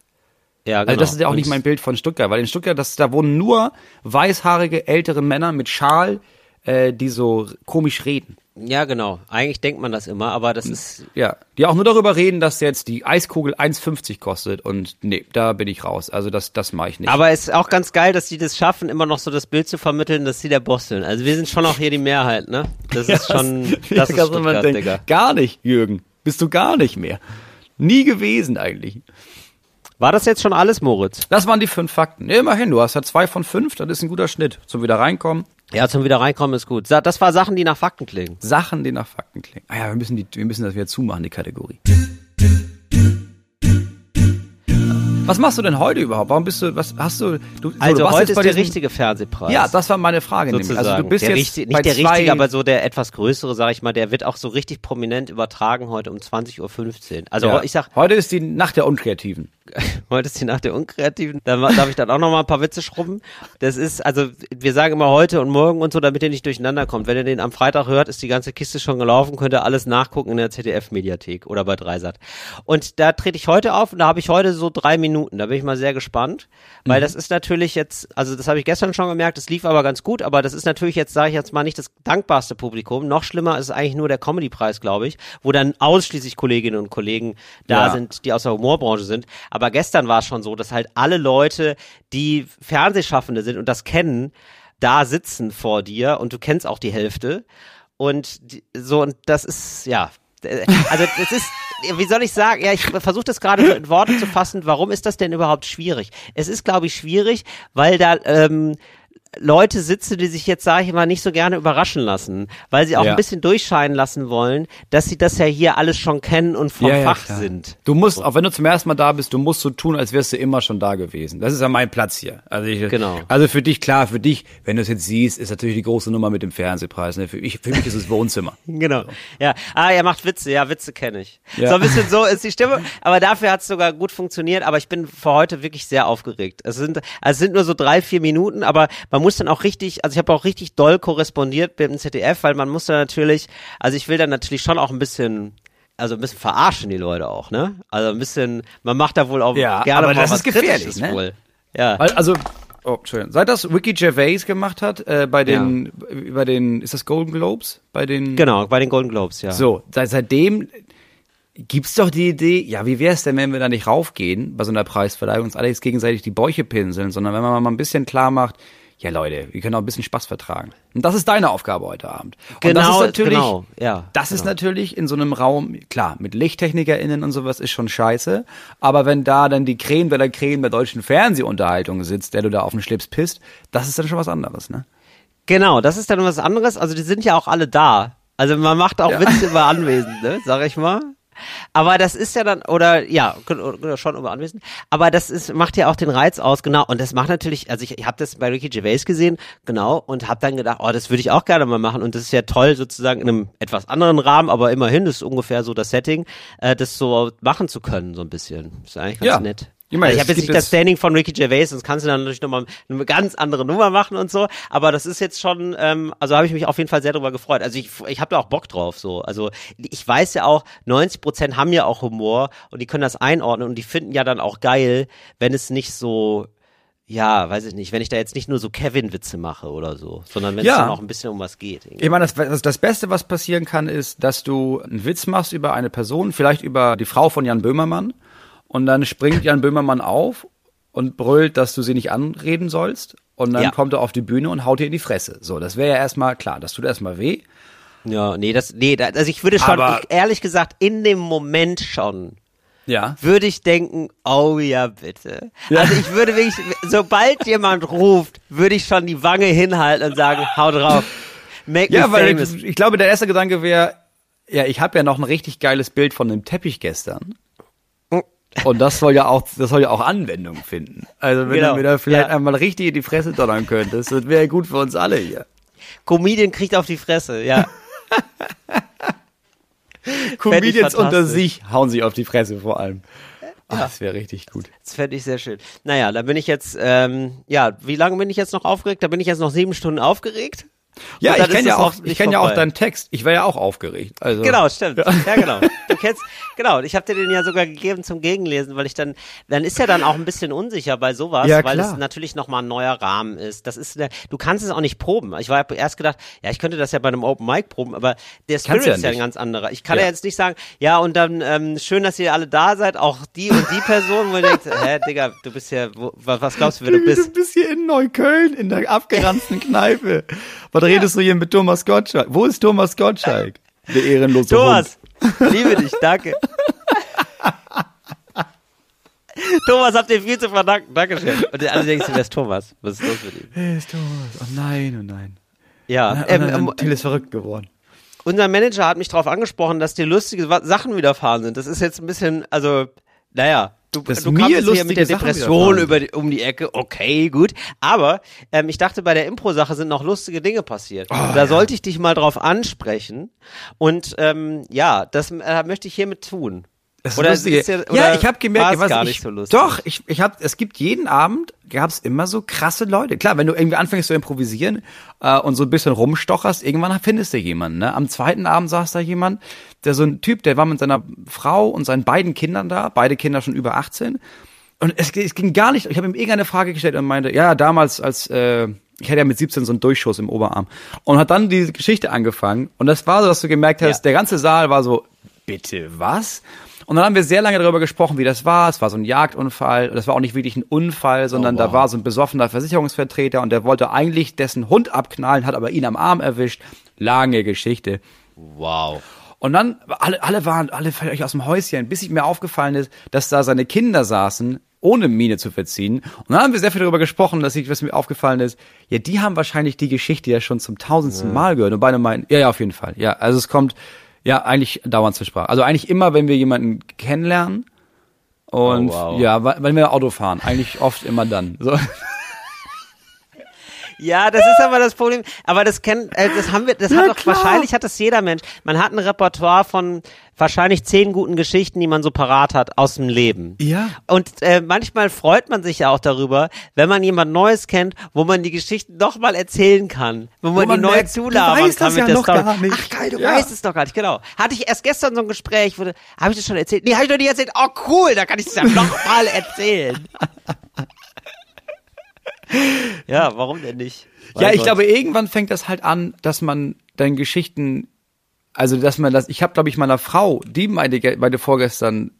Ja, genau. Also das genau. ist ja auch nicht mein Bild von Stuttgart, weil in Stuttgart, das, da wohnen nur weißhaarige ältere Männer mit Schal, äh, die so komisch reden.
Ja, genau. Eigentlich denkt man das immer, aber das ist.
Ja, die auch nur darüber reden, dass jetzt die Eiskugel 1,50 kostet und nee, da bin ich raus. Also das, das mache ich nicht.
Aber es ist auch ganz geil, dass die das schaffen, immer noch so das Bild zu vermitteln, dass sie der Boss sind. Also wir sind schon auch hier die Mehrheit, ne? Das ist schon, das, das ist Stuttgart, Digga.
Gar nicht, Jürgen. Bist du gar nicht mehr. Nie gewesen eigentlich.
War das jetzt schon alles, Moritz?
Das waren die fünf Fakten. immerhin, du hast ja zwei von fünf, das ist ein guter Schnitt. Zum wieder reinkommen.
Ja, zum wieder reinkommen ist gut. Das war Sachen, die nach Fakten klingen.
Sachen, die nach Fakten klingen. Ah ja, wir müssen, die, wir müssen das wieder zumachen, die Kategorie. Was machst du denn heute überhaupt? Warum bist du, was hast du, du
Also
du
heute ist der diesem, richtige Fernsehpreis.
Ja, das war meine Frage
sozusagen. nämlich. Also du bist der jetzt richtig, nicht der richtige, aber so der etwas größere, sag ich mal, der wird auch so richtig prominent übertragen heute um 20.15 Uhr. Also ja. ich sag.
Heute ist die Nacht der Unkreativen.
heute ist die Nacht der Unkreativen. Da darf ich dann auch noch mal ein paar Witze schrubben. Das ist, also wir sagen immer heute und morgen und so, damit ihr nicht durcheinander kommt. Wenn ihr den am Freitag hört, ist die ganze Kiste schon gelaufen, könnt ihr alles nachgucken in der ZDF-Mediathek oder bei Dreisat. Und da trete ich heute auf und da habe ich heute so drei Minuten. Da bin ich mal sehr gespannt, weil mhm. das ist natürlich jetzt, also das habe ich gestern schon gemerkt, das lief aber ganz gut, aber das ist natürlich jetzt, sage ich jetzt mal, nicht das dankbarste Publikum. Noch schlimmer ist eigentlich nur der Comedy-Preis, glaube ich, wo dann ausschließlich Kolleginnen und Kollegen da ja. sind, die aus der Humorbranche sind. Aber gestern war es schon so, dass halt alle Leute, die Fernsehschaffende sind und das kennen, da sitzen vor dir und du kennst auch die Hälfte. Und die, so, und das ist, ja, also es ist, wie soll ich sagen, ja, ich versuche das gerade in Worte zu fassen, warum ist das denn überhaupt schwierig? Es ist, glaube ich, schwierig, weil da ähm, Leute sitzen, die sich jetzt, sage ich mal, nicht so gerne überraschen lassen, weil sie auch ja. ein bisschen durchscheinen lassen wollen, dass sie das ja hier alles schon kennen und vom ja, Fach ja, sind.
Du musst, auch wenn du zum ersten Mal da bist, du musst so tun, als wärst du immer schon da gewesen. Das ist ja mein Platz hier. Also, ich,
genau.
also für dich, klar, für dich, wenn du es jetzt siehst, ist natürlich die große Nummer mit dem Fernsehpreis. Ne? Für, ich, für mich ist es Wohnzimmer.
genau. So. Ja. Ah, er macht Witze. Ja, Witze kenne ich. So ein bisschen so ist die Stimme. Aber dafür hat es sogar gut funktioniert. Aber ich bin für heute wirklich sehr aufgeregt. Es sind, es sind nur so drei, vier Minuten, aber man muss dann auch richtig also ich habe auch richtig doll korrespondiert mit dem ZDF, weil man muss da natürlich, also ich will dann natürlich schon auch ein bisschen also ein bisschen verarschen die Leute auch, ne? Also ein bisschen, man macht da wohl auch
ja,
gerne
aber
mal
das
was
ist gefährlich, ne?
wohl. Ja.
Weil, also Oh, Entschuldigung. Seit das Ricky Gervais gemacht hat, äh, bei den, ja. bei den, ist das Golden Globes? Bei den.
Genau, bei den Golden Globes, ja.
So, seit, seitdem gibt's doch die Idee, ja, wie wär's denn, wenn wir da nicht raufgehen bei so einer Preisverleihung, uns alle jetzt gegenseitig die Bäuche pinseln, sondern wenn man mal ein bisschen klar macht, ja Leute, wir können auch ein bisschen Spaß vertragen. Und das ist deine Aufgabe heute Abend. Und
genau,
das ist natürlich,
genau, ja.
Das
genau.
ist natürlich in so einem Raum, klar, mit LichttechnikerInnen und sowas ist schon scheiße. Aber wenn da dann die Creme der Creme der deutschen Fernsehunterhaltung sitzt, der du da auf den Schlips pisst, das ist dann schon was anderes, ne?
Genau, das ist dann was anderes. Also die sind ja auch alle da. Also man macht auch ja. Witze über Anwesende, sag ich mal. Aber das ist ja dann, oder ja, schon über anwesend. Aber das ist, macht ja auch den Reiz aus, genau. Und das macht natürlich, also ich, ich habe das bei Ricky Gervais gesehen, genau, und habe dann gedacht, oh, das würde ich auch gerne mal machen. Und das ist ja toll, sozusagen in einem etwas anderen Rahmen, aber immerhin, ist ungefähr so das Setting, äh, das so machen zu können, so ein bisschen. Das ist eigentlich ganz
ja.
nett. Ich, meine, also ich habe jetzt nicht das Standing von Ricky Gervais, sonst kannst du dann natürlich nochmal eine ganz andere Nummer machen und so. Aber das ist jetzt schon, ähm, also habe ich mich auf jeden Fall sehr darüber gefreut. Also ich, ich habe da auch Bock drauf so. Also ich weiß ja auch, 90 Prozent haben ja auch Humor und die können das einordnen und die finden ja dann auch geil, wenn es nicht so ja, weiß ich nicht, wenn ich da jetzt nicht nur so Kevin-Witze mache oder so, sondern wenn ja. es dann auch ein bisschen um was geht.
Irgendwie. Ich meine, das, das Beste, was passieren kann, ist, dass du einen Witz machst über eine Person, vielleicht über die Frau von Jan Böhmermann, und dann springt Jan Böhmermann auf und brüllt, dass du sie nicht anreden sollst, und dann ja. kommt er auf die Bühne und haut dir in die Fresse. So, das wäre ja erstmal klar, das tut erstmal weh.
Ja, nee, das, nee, das, also ich würde schon, ich, ehrlich gesagt, in dem Moment schon
ja.
würde ich denken, oh ja, bitte. Ja. Also ich würde wirklich, sobald jemand ruft, würde ich schon die Wange hinhalten und sagen, hau drauf.
Make ja, weil ich, ich, glaube, der erste Gedanke wäre, ja, ich habe ja noch ein richtig geiles Bild von dem Teppich gestern. Und das soll ja auch, das soll ja auch Anwendung finden. Also wenn genau. du mir da vielleicht ja. einmal richtig in die Fresse donnern könntest, das wäre gut für uns alle hier.
Comedian kriegt auf die Fresse, ja.
Comedians unter sich hauen sich auf die Fresse vor allem. Ach, das wäre richtig gut.
Das fände ich sehr schön. Naja, da bin ich jetzt, ähm, ja, wie lange bin ich jetzt noch aufgeregt? Da bin ich jetzt noch sieben Stunden aufgeregt.
Ja, ich kenne ja auch, ich kenne ja auch deinen Text. Ich war ja auch aufgeregt. Also.
Genau, stimmt. Ja, ja genau. Du kennst, genau. Ich habe dir den ja sogar gegeben zum Gegenlesen, weil ich dann, dann ist ja dann auch ein bisschen unsicher bei sowas, ja, weil es natürlich nochmal ein neuer Rahmen ist. Das ist, du kannst es auch nicht proben. Ich war erst gedacht, ja, ich könnte das ja bei einem Open Mic proben, aber der Spirit ja ist ja ein ganz anderer. Ich kann ja, ja jetzt nicht sagen, ja, und dann ähm, schön, dass ihr alle da seid, auch die und die Person, wo ihr denkt, hä, Digga, du bist ja, wo, was glaubst du, wer du bist?
Du bist hier in Neukölln in der abgeranzten Kneipe. Was ja. redest du hier mit Thomas Gottschalk? Wo ist Thomas Gottschalk? Der ehrenlose
Thomas, Hund. liebe dich, danke. Thomas, habt ihr viel zu verdanken. Dankeschön. Und alle denken, wer ist Thomas? Was ist los mit ihm?
Wer ist Thomas? Oh nein, oh nein.
Ja.
Oh nein, ähm, Till ist verrückt geworden.
Unser Manager hat mich darauf angesprochen, dass dir lustige Sachen widerfahren sind. Das ist jetzt ein bisschen, also, naja, Du,
das du mir
hier mit der Depression über die, um die Ecke, okay, gut. Aber ähm, ich dachte, bei der Impro-Sache sind noch lustige Dinge passiert. Oh, da ja. sollte ich dich mal drauf ansprechen. Und ähm, ja, das äh, möchte ich hiermit tun.
Das oder, lustige. Ja, oder ja, ich habe gemerkt, ich weiß gar nicht so lustig. Doch, ich, ich habe, es gibt jeden Abend gab es immer so krasse Leute. Klar, wenn du irgendwie anfängst zu improvisieren äh, und so ein bisschen rumstocherst, irgendwann findest du jemanden. Ne? Am zweiten Abend saß da jemand, der so ein Typ, der war mit seiner Frau und seinen beiden Kindern da, beide Kinder schon über 18. Und es, es ging gar nicht. Ich habe ihm irgendeine Frage gestellt und meinte, ja, damals als äh, ich hatte ja mit 17 so einen Durchschuss im Oberarm und hat dann diese Geschichte angefangen und das war so, dass du gemerkt hast, ja. der ganze Saal war so, bitte was? Und dann haben wir sehr lange darüber gesprochen, wie das war. Es war so ein Jagdunfall. Das war auch nicht wirklich ein Unfall, sondern oh, wow. da war so ein besoffener Versicherungsvertreter und der wollte eigentlich dessen Hund abknallen, hat aber ihn am Arm erwischt. Lange Geschichte.
Wow.
Und dann, alle, alle waren, alle völlig aus dem Häuschen, bis ich mir aufgefallen ist, dass da seine Kinder saßen, ohne Miene zu verziehen. Und dann haben wir sehr viel darüber gesprochen, dass ich, was mir aufgefallen ist, ja, die haben wahrscheinlich die Geschichte ja schon zum tausendsten Mal gehört. Und beide meinen, ja, ja, auf jeden Fall. Ja, also es kommt, ja, eigentlich dauernd zur Sprache. Also eigentlich immer, wenn wir jemanden kennenlernen und oh, wow. ja, wenn wir Auto fahren, eigentlich oft immer dann. So.
Ja, das ist aber das Problem. Aber das kennen, äh, das haben wir, das ja, hat doch wahrscheinlich hat das jeder Mensch. Man hat ein Repertoire von wahrscheinlich zehn guten Geschichten, die man so parat hat aus dem Leben.
Ja.
Und äh, manchmal freut man sich ja auch darüber, wenn man jemand Neues kennt, wo man die Geschichten noch mal erzählen kann, wo man, wo man die neu zulabern kann mit ja der Story. Ach geil, du ja. weißt es doch gar nicht, genau. Hatte ich erst gestern so ein Gespräch, wurde, habe ich das schon erzählt? Nee, habe ich noch nicht erzählt. Oh cool, da kann ich es ja noch mal erzählen. ja, warum denn nicht?
Weil ja, ich Gott. glaube, irgendwann fängt das halt an, dass man dann Geschichten, also dass man das, ich habe, glaube ich, meiner Frau, die meinte, meinte vorgestern,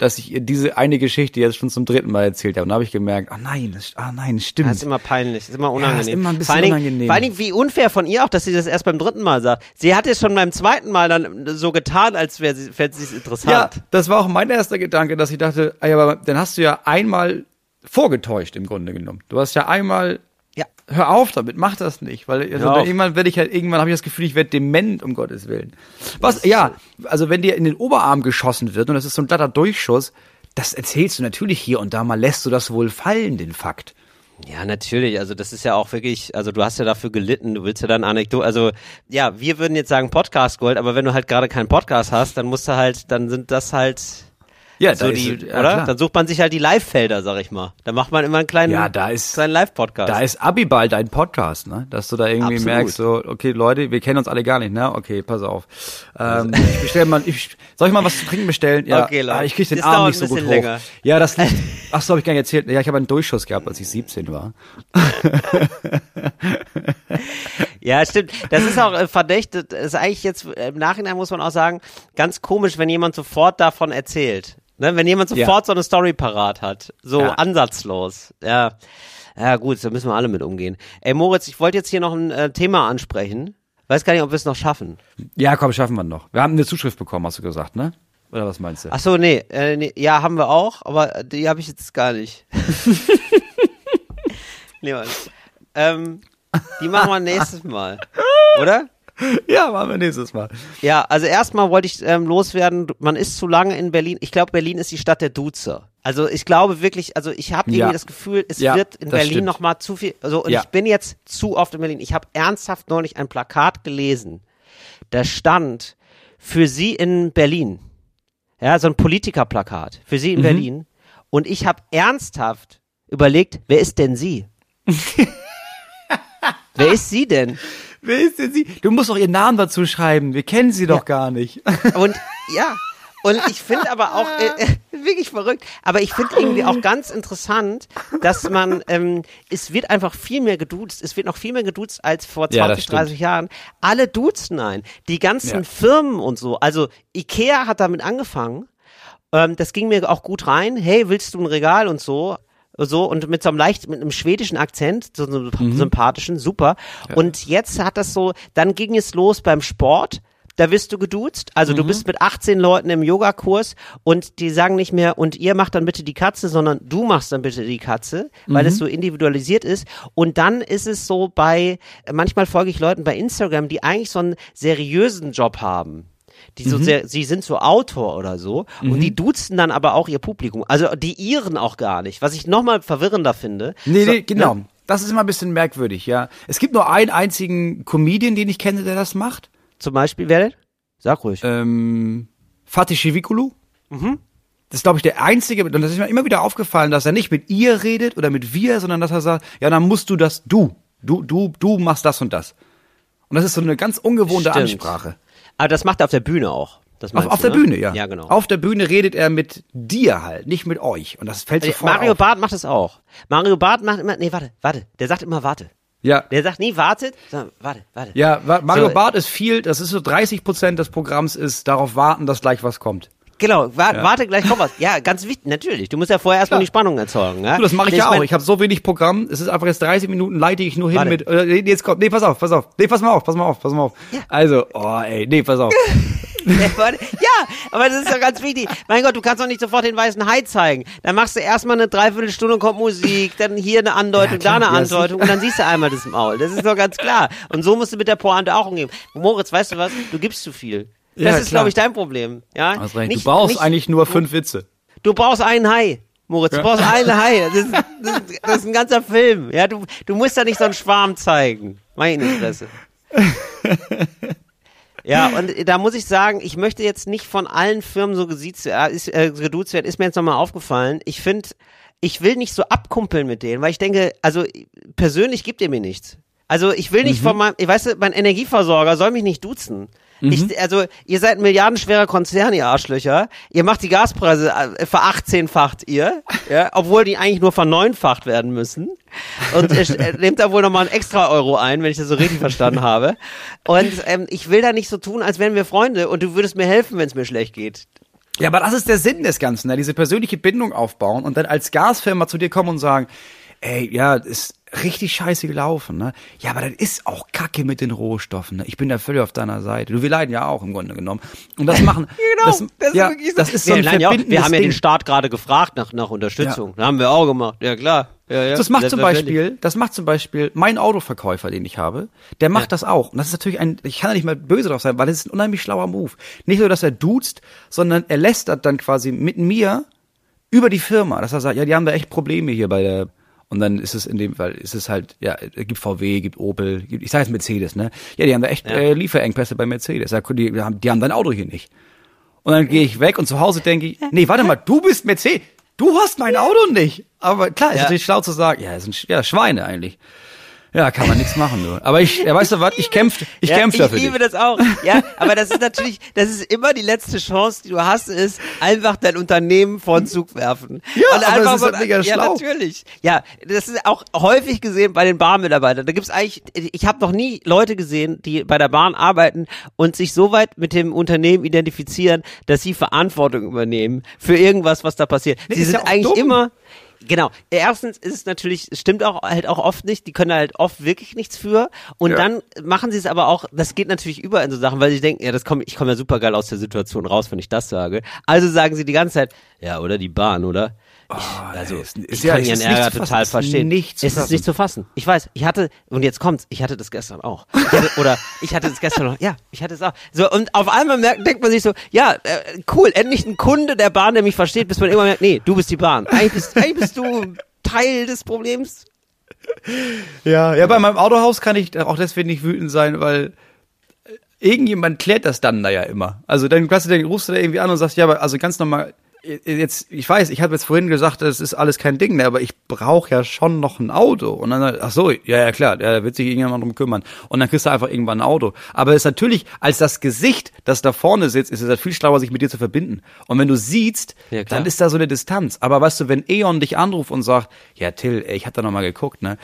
dass ich ihr diese eine Geschichte jetzt schon zum dritten Mal erzählt habe. Und da habe ich gemerkt, ah oh nein, das, ah nein, das stimmt. Das
ist immer peinlich, das ist immer unangenehm. Ja, das ist
immer ein bisschen vor allen unangenehm.
Vor allen Dingen, wie unfair von ihr auch, dass sie das erst beim dritten Mal sagt. Sie hat es schon beim zweiten Mal dann so getan, als wäre sie, sie interessant. Ja,
das war auch mein erster Gedanke, dass ich dachte, ah ja, aber dann hast du ja einmal vorgetäuscht im Grunde genommen. Du hast ja einmal ja. Hör auf damit, mach das nicht, weil also irgendwann werde ich halt irgendwann habe ich das Gefühl, ich werde dement um Gottes willen. Was ja, also wenn dir in den Oberarm geschossen wird und das ist so ein glatter Durchschuss, das erzählst du natürlich hier und da mal lässt du das wohl fallen, den Fakt.
Ja, natürlich. Also das ist ja auch wirklich, also du hast ja dafür gelitten, du willst ja dann Anekdote, also ja, wir würden jetzt sagen Podcast Gold, aber wenn du halt gerade keinen Podcast hast, dann musst du halt, dann sind das halt Ja, so die, ist, ja, oder? Klar. Dann sucht man sich halt die Live-Felder, sag ich mal. Da macht man immer einen kleinen,
ja, da ist,
kleinen Live-Podcast.
Da ist Abibald ein Podcast, ne? Dass du da irgendwie Absolut. merkst, so, okay, Leute, wir kennen uns alle gar nicht, ne? Okay, pass auf. Ähm, ich bestell mal, ich, soll ich mal was zu trinken bestellen? Ja, okay, Leute. Ah, ich krieg den das Arm nicht so gut länger. hoch. Ja, das liegt, ach so, hab ich gar nicht erzählt. Ja, ich habe einen Durchschuss gehabt, als ich 17 war.
ja, stimmt. Das ist auch äh, verdächtig. Das ist eigentlich jetzt, im Nachhinein muss man auch sagen, ganz komisch, wenn jemand sofort davon erzählt. Ne, wenn jemand sofort ja. so eine Story parat hat. So ja. ansatzlos. Ja. Ja, gut, da müssen wir alle mit umgehen. Ey, Moritz, ich wollte jetzt hier noch ein äh, Thema ansprechen. Weiß gar nicht, ob wir es noch schaffen.
Ja, komm, schaffen wir noch. Wir haben eine Zuschrift bekommen, hast du gesagt, ne? Oder was meinst du?
Ach so, nee, äh, nee ja, haben wir auch, aber die habe ich jetzt gar nicht. nee, Mann. Ähm, die machen wir nächstes Mal. Oder?
Ja, machen wir nächstes Mal.
Ja, also erstmal wollte ich ähm, loswerden, man ist zu lange in Berlin. Ich glaube, Berlin ist die Stadt der Duzer. Also ich glaube wirklich, also ich habe irgendwie ja. das Gefühl, es ja, wird in Berlin noch mal zu viel. Also und ja. ich bin jetzt zu oft in Berlin. Ich habe ernsthaft neulich ein Plakat gelesen. Da stand für Sie in Berlin. Ja, so ein Politikerplakat für Sie in mhm. Berlin. Und ich habe ernsthaft überlegt, wer ist denn Sie? wer ist Sie denn?
Wer ist denn sie? Du musst doch ihren Namen dazu schreiben. Wir kennen sie doch gar nicht.
Und ja, und ich finde aber auch äh, äh, wirklich verrückt, aber ich finde irgendwie auch ganz interessant, dass man, ähm, es wird einfach viel mehr geduzt, es wird noch viel mehr geduzt als vor 20, ja, 30 Jahren. Alle duzen ein. Die ganzen ja. Firmen und so. Also Ikea hat damit angefangen. Ähm, das ging mir auch gut rein. Hey, willst du ein Regal und so? So und mit so einem leicht, mit einem schwedischen Akzent, so einem mhm. sympathischen, super. Ja. Und jetzt hat das so, dann ging es los beim Sport. Da wirst du geduzt. Also mhm. du bist mit 18 Leuten im Yogakurs und die sagen nicht mehr, und ihr macht dann bitte die Katze, sondern du machst dann bitte die Katze, weil mhm. es so individualisiert ist. Und dann ist es so bei, manchmal folge ich Leuten bei Instagram, die eigentlich so einen seriösen Job haben die so mhm. sehr, sie sind so Autor oder so mhm. und die duzen dann aber auch ihr Publikum. Also die ihren auch gar nicht, was ich nochmal verwirrender finde.
Nee, so, nee, genau. Ne? Das ist immer ein bisschen merkwürdig, ja. Es gibt nur einen einzigen Comedian, den ich kenne, der das macht.
Zum Beispiel, wer denn? Sag ruhig.
Ähm, Fatih Shivikulu. Mhm. Das ist, glaube ich, der einzige, und das ist mir immer wieder aufgefallen, dass er nicht mit ihr redet oder mit wir, sondern dass er sagt, ja, dann musst du das, du, du, du, du machst das und das. Und das ist so eine ganz ungewohnte Stimmt. Ansprache.
Aber das macht er auf der Bühne auch.
Das auf, auf du, der ne? Bühne, ja. Ja, genau. Auf der Bühne redet er mit dir halt, nicht mit euch. Und das fällt also sofort
Mario
auf.
Barth macht es auch. Mario Barth macht immer, nee, warte, warte. Der sagt immer, warte. Ja. Der sagt nie, wartet, sondern warte, warte.
Ja, Mario so, Barth ist viel, das ist so 30 Prozent des Programms ist darauf warten, dass gleich was kommt.
Genau, wa ja. warte, gleich kommt was. Ja, ganz wichtig, natürlich. Du musst ja vorher erstmal die Spannung erzeugen. Ja?
Du, das mache ich ja auch. Ich habe so wenig Programm. Es ist einfach jetzt 30 Minuten, leite ich nur hin warte. mit. Äh, jetzt kommt. Nee, pass auf, pass auf. Nee, pass mal auf, pass mal auf, pass mal auf. Ja. Also, oh ey, nee, pass auf.
ja, aber das ist doch ganz wichtig. Mein Gott, du kannst doch nicht sofort den weißen Hai zeigen. Dann machst du erstmal eine Dreiviertelstunde und kommt Musik, dann hier eine Andeutung, ja, klar, da eine Andeutung und dann siehst du einmal das Maul. Das ist doch ganz klar. Und so musst du mit der Pointe auch umgehen. Moritz, weißt du was? Du gibst zu viel. Das ja, ist, glaube ich, dein Problem. Ja?
Nicht, du brauchst nicht, eigentlich nur fünf Witze.
Du brauchst einen Hai. Moritz, du brauchst einen Hai. Das ist, das, ist, das ist ein ganzer Film. Ja, du, du musst da nicht so einen Schwarm zeigen. Meine Interesse. Ja, und da muss ich sagen, ich möchte jetzt nicht von allen Firmen so gesiezt, äh, äh, geduzt werden, ist mir jetzt nochmal aufgefallen. Ich finde, ich will nicht so abkumpeln mit denen, weil ich denke, also persönlich gibt ihr mir nichts. Also ich will nicht mhm. von meinem, ich weiß, mein Energieversorger soll mich nicht duzen. Mhm. Ich, also, ihr seid ein milliardenschwerer Konzern, ihr Arschlöcher. Ihr macht die Gaspreise, äh, verachtzehnfacht ihr, ja, obwohl die eigentlich nur verneunfacht werden müssen. Und ihr nehmt da wohl nochmal einen extra Euro ein, wenn ich das so richtig verstanden habe. Und ähm, ich will da nicht so tun, als wären wir Freunde und du würdest mir helfen, wenn es mir schlecht geht.
Ja, aber das ist der Sinn des Ganzen, ne? diese persönliche Bindung aufbauen und dann als Gasfirma zu dir kommen und sagen, ey, ja, ist richtig scheiße gelaufen, ne? Ja, aber das ist auch Kacke mit den Rohstoffen, ne? Ich bin da völlig auf deiner Seite. Du, wir leiden ja auch im Grunde genommen. Und das machen, genau, das, das, ja, ist, das ist so ein
ja, Wir haben ja den Staat gerade gefragt nach, nach Unterstützung. Ja. haben wir auch gemacht. Ja, klar. Ja, ja.
Das macht zum Beispiel, das macht zum Beispiel mein Autoverkäufer, den ich habe, der macht ja. das auch. Und das ist natürlich ein, ich kann da nicht mal böse drauf sein, weil das ist ein unheimlich schlauer Move. Nicht nur, dass er duzt, sondern er lästert dann quasi mit mir über die Firma, dass er sagt, ja, die haben da echt Probleme hier bei der, und dann ist es in dem Fall, ist es halt, ja, gibt VW, gibt Opel, gibt, ich sage jetzt Mercedes, ne? Ja, die haben da echt ja. äh, Lieferengpässe bei Mercedes. Die haben, die haben dein Auto hier nicht. Und dann gehe ich weg und zu Hause denke ich, nee, warte mal, du bist Mercedes. Du hast mein Auto nicht. Aber klar, ist ja. natürlich schlau zu sagen, ja, es sind ja, Schweine eigentlich. Ja, kann man nichts machen nur. Aber ich, ja, weißt du was, ich kämpfe ich ja, kämpf dafür.
Ich liebe dich. das auch. Ja, aber das ist natürlich, das ist immer die letzte Chance, die du hast, ist einfach dein Unternehmen vor den Zug werfen.
Ja, und aber
das
ist halt mega
ja,
schlau.
natürlich. Ja, das ist auch häufig gesehen bei den Bahnmitarbeitern. Da gibt's eigentlich, ich habe noch nie Leute gesehen, die bei der Bahn arbeiten und sich so weit mit dem Unternehmen identifizieren, dass sie Verantwortung übernehmen für irgendwas, was da passiert. Nee, sie sind ja eigentlich dumm. immer Genau. Erstens ist es natürlich, stimmt auch halt auch oft nicht, die können halt oft wirklich nichts für. Und ja. dann machen sie es aber auch, das geht natürlich über in so Sachen, weil sie denken, ja, das komm, ich komme ja super geil aus der Situation raus, wenn ich das sage. Also sagen sie die ganze Zeit, ja, oder die Bahn, oder?
Oh, also
ist, ist, ich kann ja, ihren Ärger total verstehen.
Nicht
es ist nicht zu fassen. Ich weiß, ich hatte, und jetzt kommt's, ich hatte das gestern auch. Ich hatte, oder ich hatte das gestern noch, ja, ich hatte es auch. So, und auf einmal merkt, denkt man sich so, ja, äh, cool, endlich ein Kunde der Bahn, der mich versteht, bis man irgendwann merkt, nee, du bist die Bahn. Eigentlich bist, eigentlich bist du Teil des Problems.
Ja, ja, bei meinem Autohaus kann ich auch deswegen nicht wütend sein, weil irgendjemand klärt das dann da ja immer. Also dann, du, dann rufst du da irgendwie an und sagst, ja, aber also ganz normal, jetzt, ich weiß, ich habe jetzt vorhin gesagt, das ist alles kein Ding mehr, aber ich brauche ja schon noch ein Auto. Und dann, ach so, ja, ja klar, da wird sich irgendjemand drum kümmern. Und dann kriegst du einfach irgendwann ein Auto. Aber es ist natürlich, als das Gesicht, das da vorne sitzt, ist es halt viel schlauer, sich mit dir zu verbinden. Und wenn du siehst, ja, dann ist da so eine Distanz. Aber weißt du, wenn Eon dich anruft und sagt, ja Till, ich hab da noch mal geguckt, ne?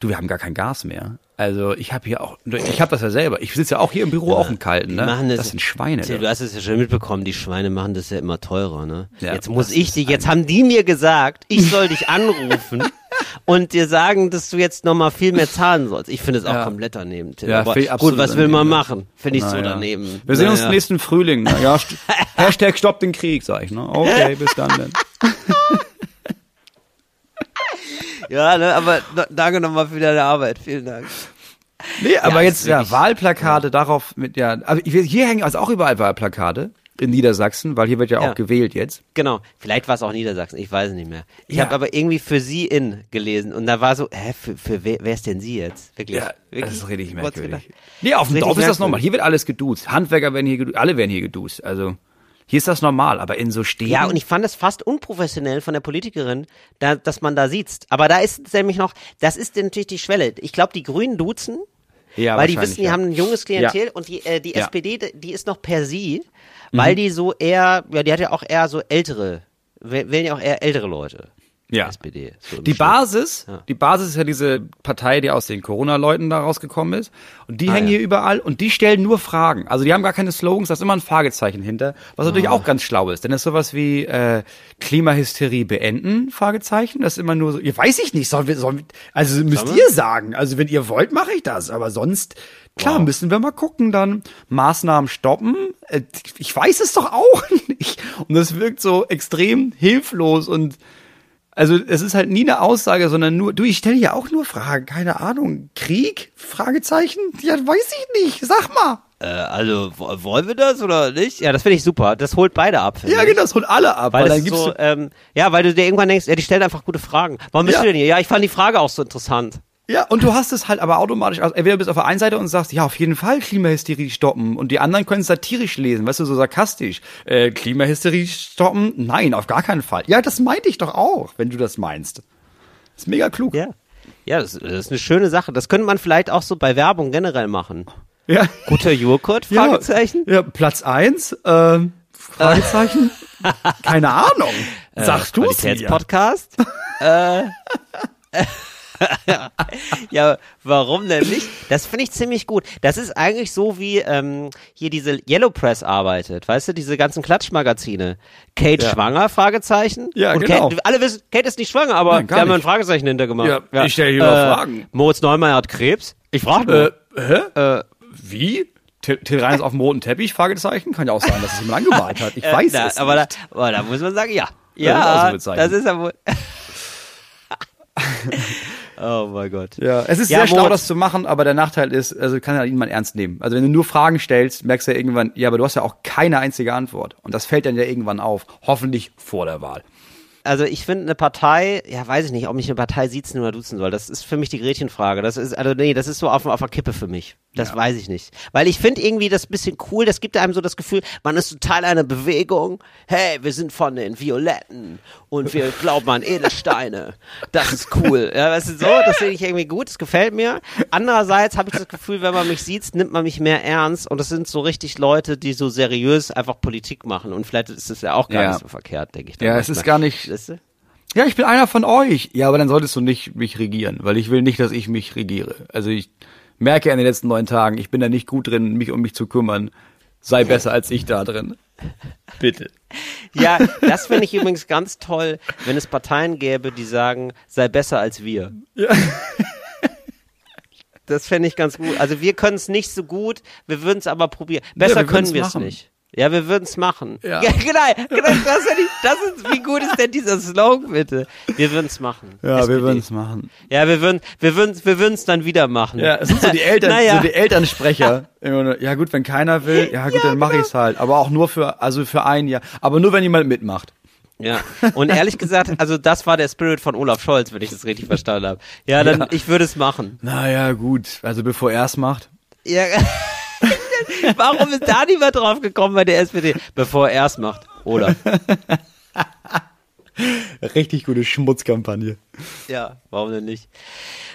Du, wir haben gar kein Gas mehr. Also ich habe hier auch, ich habe das ja selber. Ich sitze ja auch hier im Büro ja, auch im Kalten. Ne?
Machen das,
das sind Schweine.
Tja, du hast es ja schon mitbekommen. Die Schweine machen das ja immer teurer. Ne? Ja, jetzt muss ich dich. Jetzt haben die mir gesagt, ich soll dich anrufen und dir sagen, dass du jetzt noch mal viel mehr zahlen sollst. Ich finde es auch ja. komplett daneben. Tim. Ja, Aber gut, was will man machen? Finde ich Na, so daneben.
Wir sehen uns nächsten Frühling. Ne? Ja, Hashtag Stopp den Krieg, sag ich. Ne? Okay, bis dann. Denn.
Ja, ne, aber danke nochmal für deine Arbeit. Vielen Dank.
Nee, aber ja, jetzt ja Wahlplakate ja. darauf mit ja, also hier hängen also auch überall Wahlplakate in Niedersachsen, weil hier wird ja, auch gewählt jetzt.
Genau, vielleicht war es auch Niedersachsen, ich weiß es nicht mehr. Ich habe aber irgendwie für sie in gelesen und da war so, hä, für, für wer, wer ist denn sie jetzt?
Wirklich? Ja, wirklich? das ist richtig merkwürdig. Nee, auf dem Dorf ist das normal. Hier wird alles geduzt. Handwerker werden hier geduzt, alle werden hier geduzt. Also hier ist das normal, aber in so Städten.
Ja, und ich fand es fast unprofessionell von der Politikerin, da, dass man da sieht. Aber da ist nämlich noch, das ist natürlich die Schwelle. Ich glaube, die Grünen duzen, ja, weil die wissen, die ja. haben ein junges Klientel ja. und die, äh, die ja. SPD, die ist noch per sie, weil mhm. die so eher, ja, die hat ja auch eher so ältere, wählen ja auch eher ältere Leute
ja. SPD. So die Basis, ja. die Basis ist ja diese Partei, die aus den Corona-Leuten da rausgekommen ist. Und die ah, hängen ja. hier überall und die stellen nur Fragen. Also die haben gar keine Slogans, da ist immer ein Fragezeichen hinter, was natürlich oh. auch ganz schlau ist. Denn das ist sowas wie äh, Klimahysterie beenden, Fragezeichen. Das ist immer nur so, ihr weiß ich nicht, sollen wir, sollen wir, also müsst ihr sagen. Also wenn ihr wollt, mache ich das. Aber sonst, klar, wow. müssen wir mal gucken dann. Maßnahmen stoppen. Äh, ich weiß es doch auch nicht. Und das wirkt so extrem hilflos und also es ist halt nie eine Aussage, sondern nur, du, ich stelle ja auch nur Fragen, keine Ahnung. Krieg? Fragezeichen? Ja, weiß ich nicht. Sag mal.
Äh, also wollen wir das oder nicht? Ja, das finde ich super. Das holt beide ab.
Ja, genau, das holt alle ab.
Weil, weil dann gibt's so, ähm, ja, weil du dir irgendwann denkst, ja, die stellen einfach gute Fragen. Warum bist ja. du denn hier? Ja, ich fand die Frage auch so interessant.
Ja, und du hast es halt aber automatisch, also entweder bist du auf der einen Seite und sagst, ja, auf jeden Fall Klimahysterie stoppen und die anderen können satirisch lesen, weißt du, so sarkastisch. Äh, Klimahysterie stoppen? Nein, auf gar keinen Fall. Ja, das meinte ich doch auch, wenn du das meinst. Ist mega klug.
Ja. Ja, das, das ist eine schöne Sache. Das könnte man vielleicht auch so bei Werbung generell machen.
Ja.
Guter Joghurt? Fragezeichen.
Ja, ja Platz eins, ähm, Fragezeichen. Keine Ahnung. Sagst äh, du es
Qualitätspodcast? äh, ja, warum denn nicht? Das finde ich ziemlich gut. Das ist eigentlich so, wie ähm, hier diese Yellow Press arbeitet. Weißt du, diese ganzen Klatschmagazine. Kate ja. schwanger? Fragezeichen.
Ja, Und genau.
Kate, alle wissen, Kate ist nicht schwanger, aber Nein, wir haben ein Fragezeichen hintergemacht. Ja,
ja. ich stelle hier äh, Fragen.
Moritz Neumeier hat Krebs. Ich frage nur.
Äh, hä? Äh, wie? Till, Till Rein ist auf dem roten Teppich? Fragezeichen. Kann ja auch sein, dass es jemand angemalt hat. Ich äh, weiß
da,
es
aber
nicht.
Da, aber da muss man sagen, ja. Ja, das, das ist ja wohl. Oh mein Gott.
Ja, es ist ja, sehr schlau, das zu machen, aber der Nachteil ist, also kann ja niemand ernst nehmen. Also wenn du nur Fragen stellst, merkst du ja irgendwann, ja, aber du hast ja auch keine einzige Antwort. Und das fällt dann ja irgendwann auf. Hoffentlich vor der Wahl.
Also ich finde eine Partei, ja weiß ich nicht, ob mich eine Partei siezen oder duzen soll. Das ist für mich die Gretchenfrage. Das ist, also nee, das ist so auf, auf der Kippe für mich. Das ja. weiß ich nicht. Weil ich finde irgendwie das bisschen cool, das gibt einem so das Gefühl, man ist so Teil einer Bewegung. Hey, wir sind von den Violetten und wir glauben an Edelsteine. Das ist cool. Ja, weißt du, so, das finde ich irgendwie gut, das gefällt mir. Andererseits habe ich das Gefühl, wenn man mich sieht, nimmt man mich mehr ernst und das sind so richtig Leute, die so seriös einfach Politik machen und vielleicht ist es ja auch gar ja. nicht so verkehrt, denke ich.
Ja, es ist gar nicht. Ja, ich bin einer von euch. Ja, aber dann solltest du nicht mich regieren, weil ich will nicht, dass ich mich regiere. Also ich merke in den letzten neun Tagen, ich bin da nicht gut drin, mich um mich zu kümmern. Sei besser als ich da drin. Bitte.
Ja, das finde ich übrigens ganz toll, wenn es Parteien gäbe, die sagen, sei besser als wir. Ja. Das fände ich ganz gut. Also wir können es nicht so gut, wir würden es aber probieren. Besser ja, wir können wir es nicht. Ja, wir würden es machen. Ja. ja. genau, genau das, ist, das ist, wie gut ist denn dieser Slogan bitte? Wir würden es machen.
Ja, SPD. wir würden es machen.
Ja, wir würden, wir würden, wir würden es dann wieder machen.
Ja, es sind so die Eltern, naja. so die Elternsprecher. ja gut, wenn keiner will, ja gut, ja, dann mache genau. ich es halt. Aber auch nur für, also für ein Jahr. Aber nur wenn jemand mitmacht.
Ja, und ehrlich gesagt, also das war der Spirit von Olaf Scholz, wenn ich das richtig verstanden habe. Ja, dann, ja. ich würde es machen.
Naja, gut, also bevor er es macht.
Ja, Warum ist da niemand drauf gekommen bei der SPD? Bevor er es macht. Oder?
Richtig gute Schmutzkampagne.
Ja, warum denn nicht?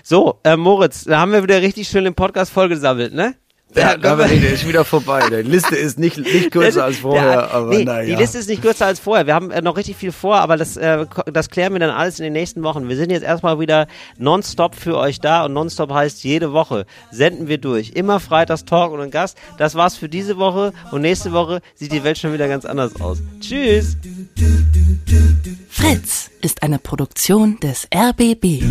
So, äh, Moritz, da haben wir wieder richtig schön den Podcast vollgesammelt, ne?
Ja, ja der ist wieder vorbei. Die Liste ist nicht, nicht kürzer als vorher, der, aber nee, naja.
Die Liste ist nicht kürzer als vorher. Wir haben äh, noch richtig viel vor, aber das, äh, das klären wir dann alles in den nächsten Wochen. Wir sind jetzt erstmal wieder nonstop für euch da und nonstop heißt jede Woche senden wir durch. Immer freitags Talk und ein Gast. Das war's für diese Woche und nächste Woche sieht die Welt schon wieder ganz anders aus. Tschüss!
Fritz ist eine Produktion des RBB.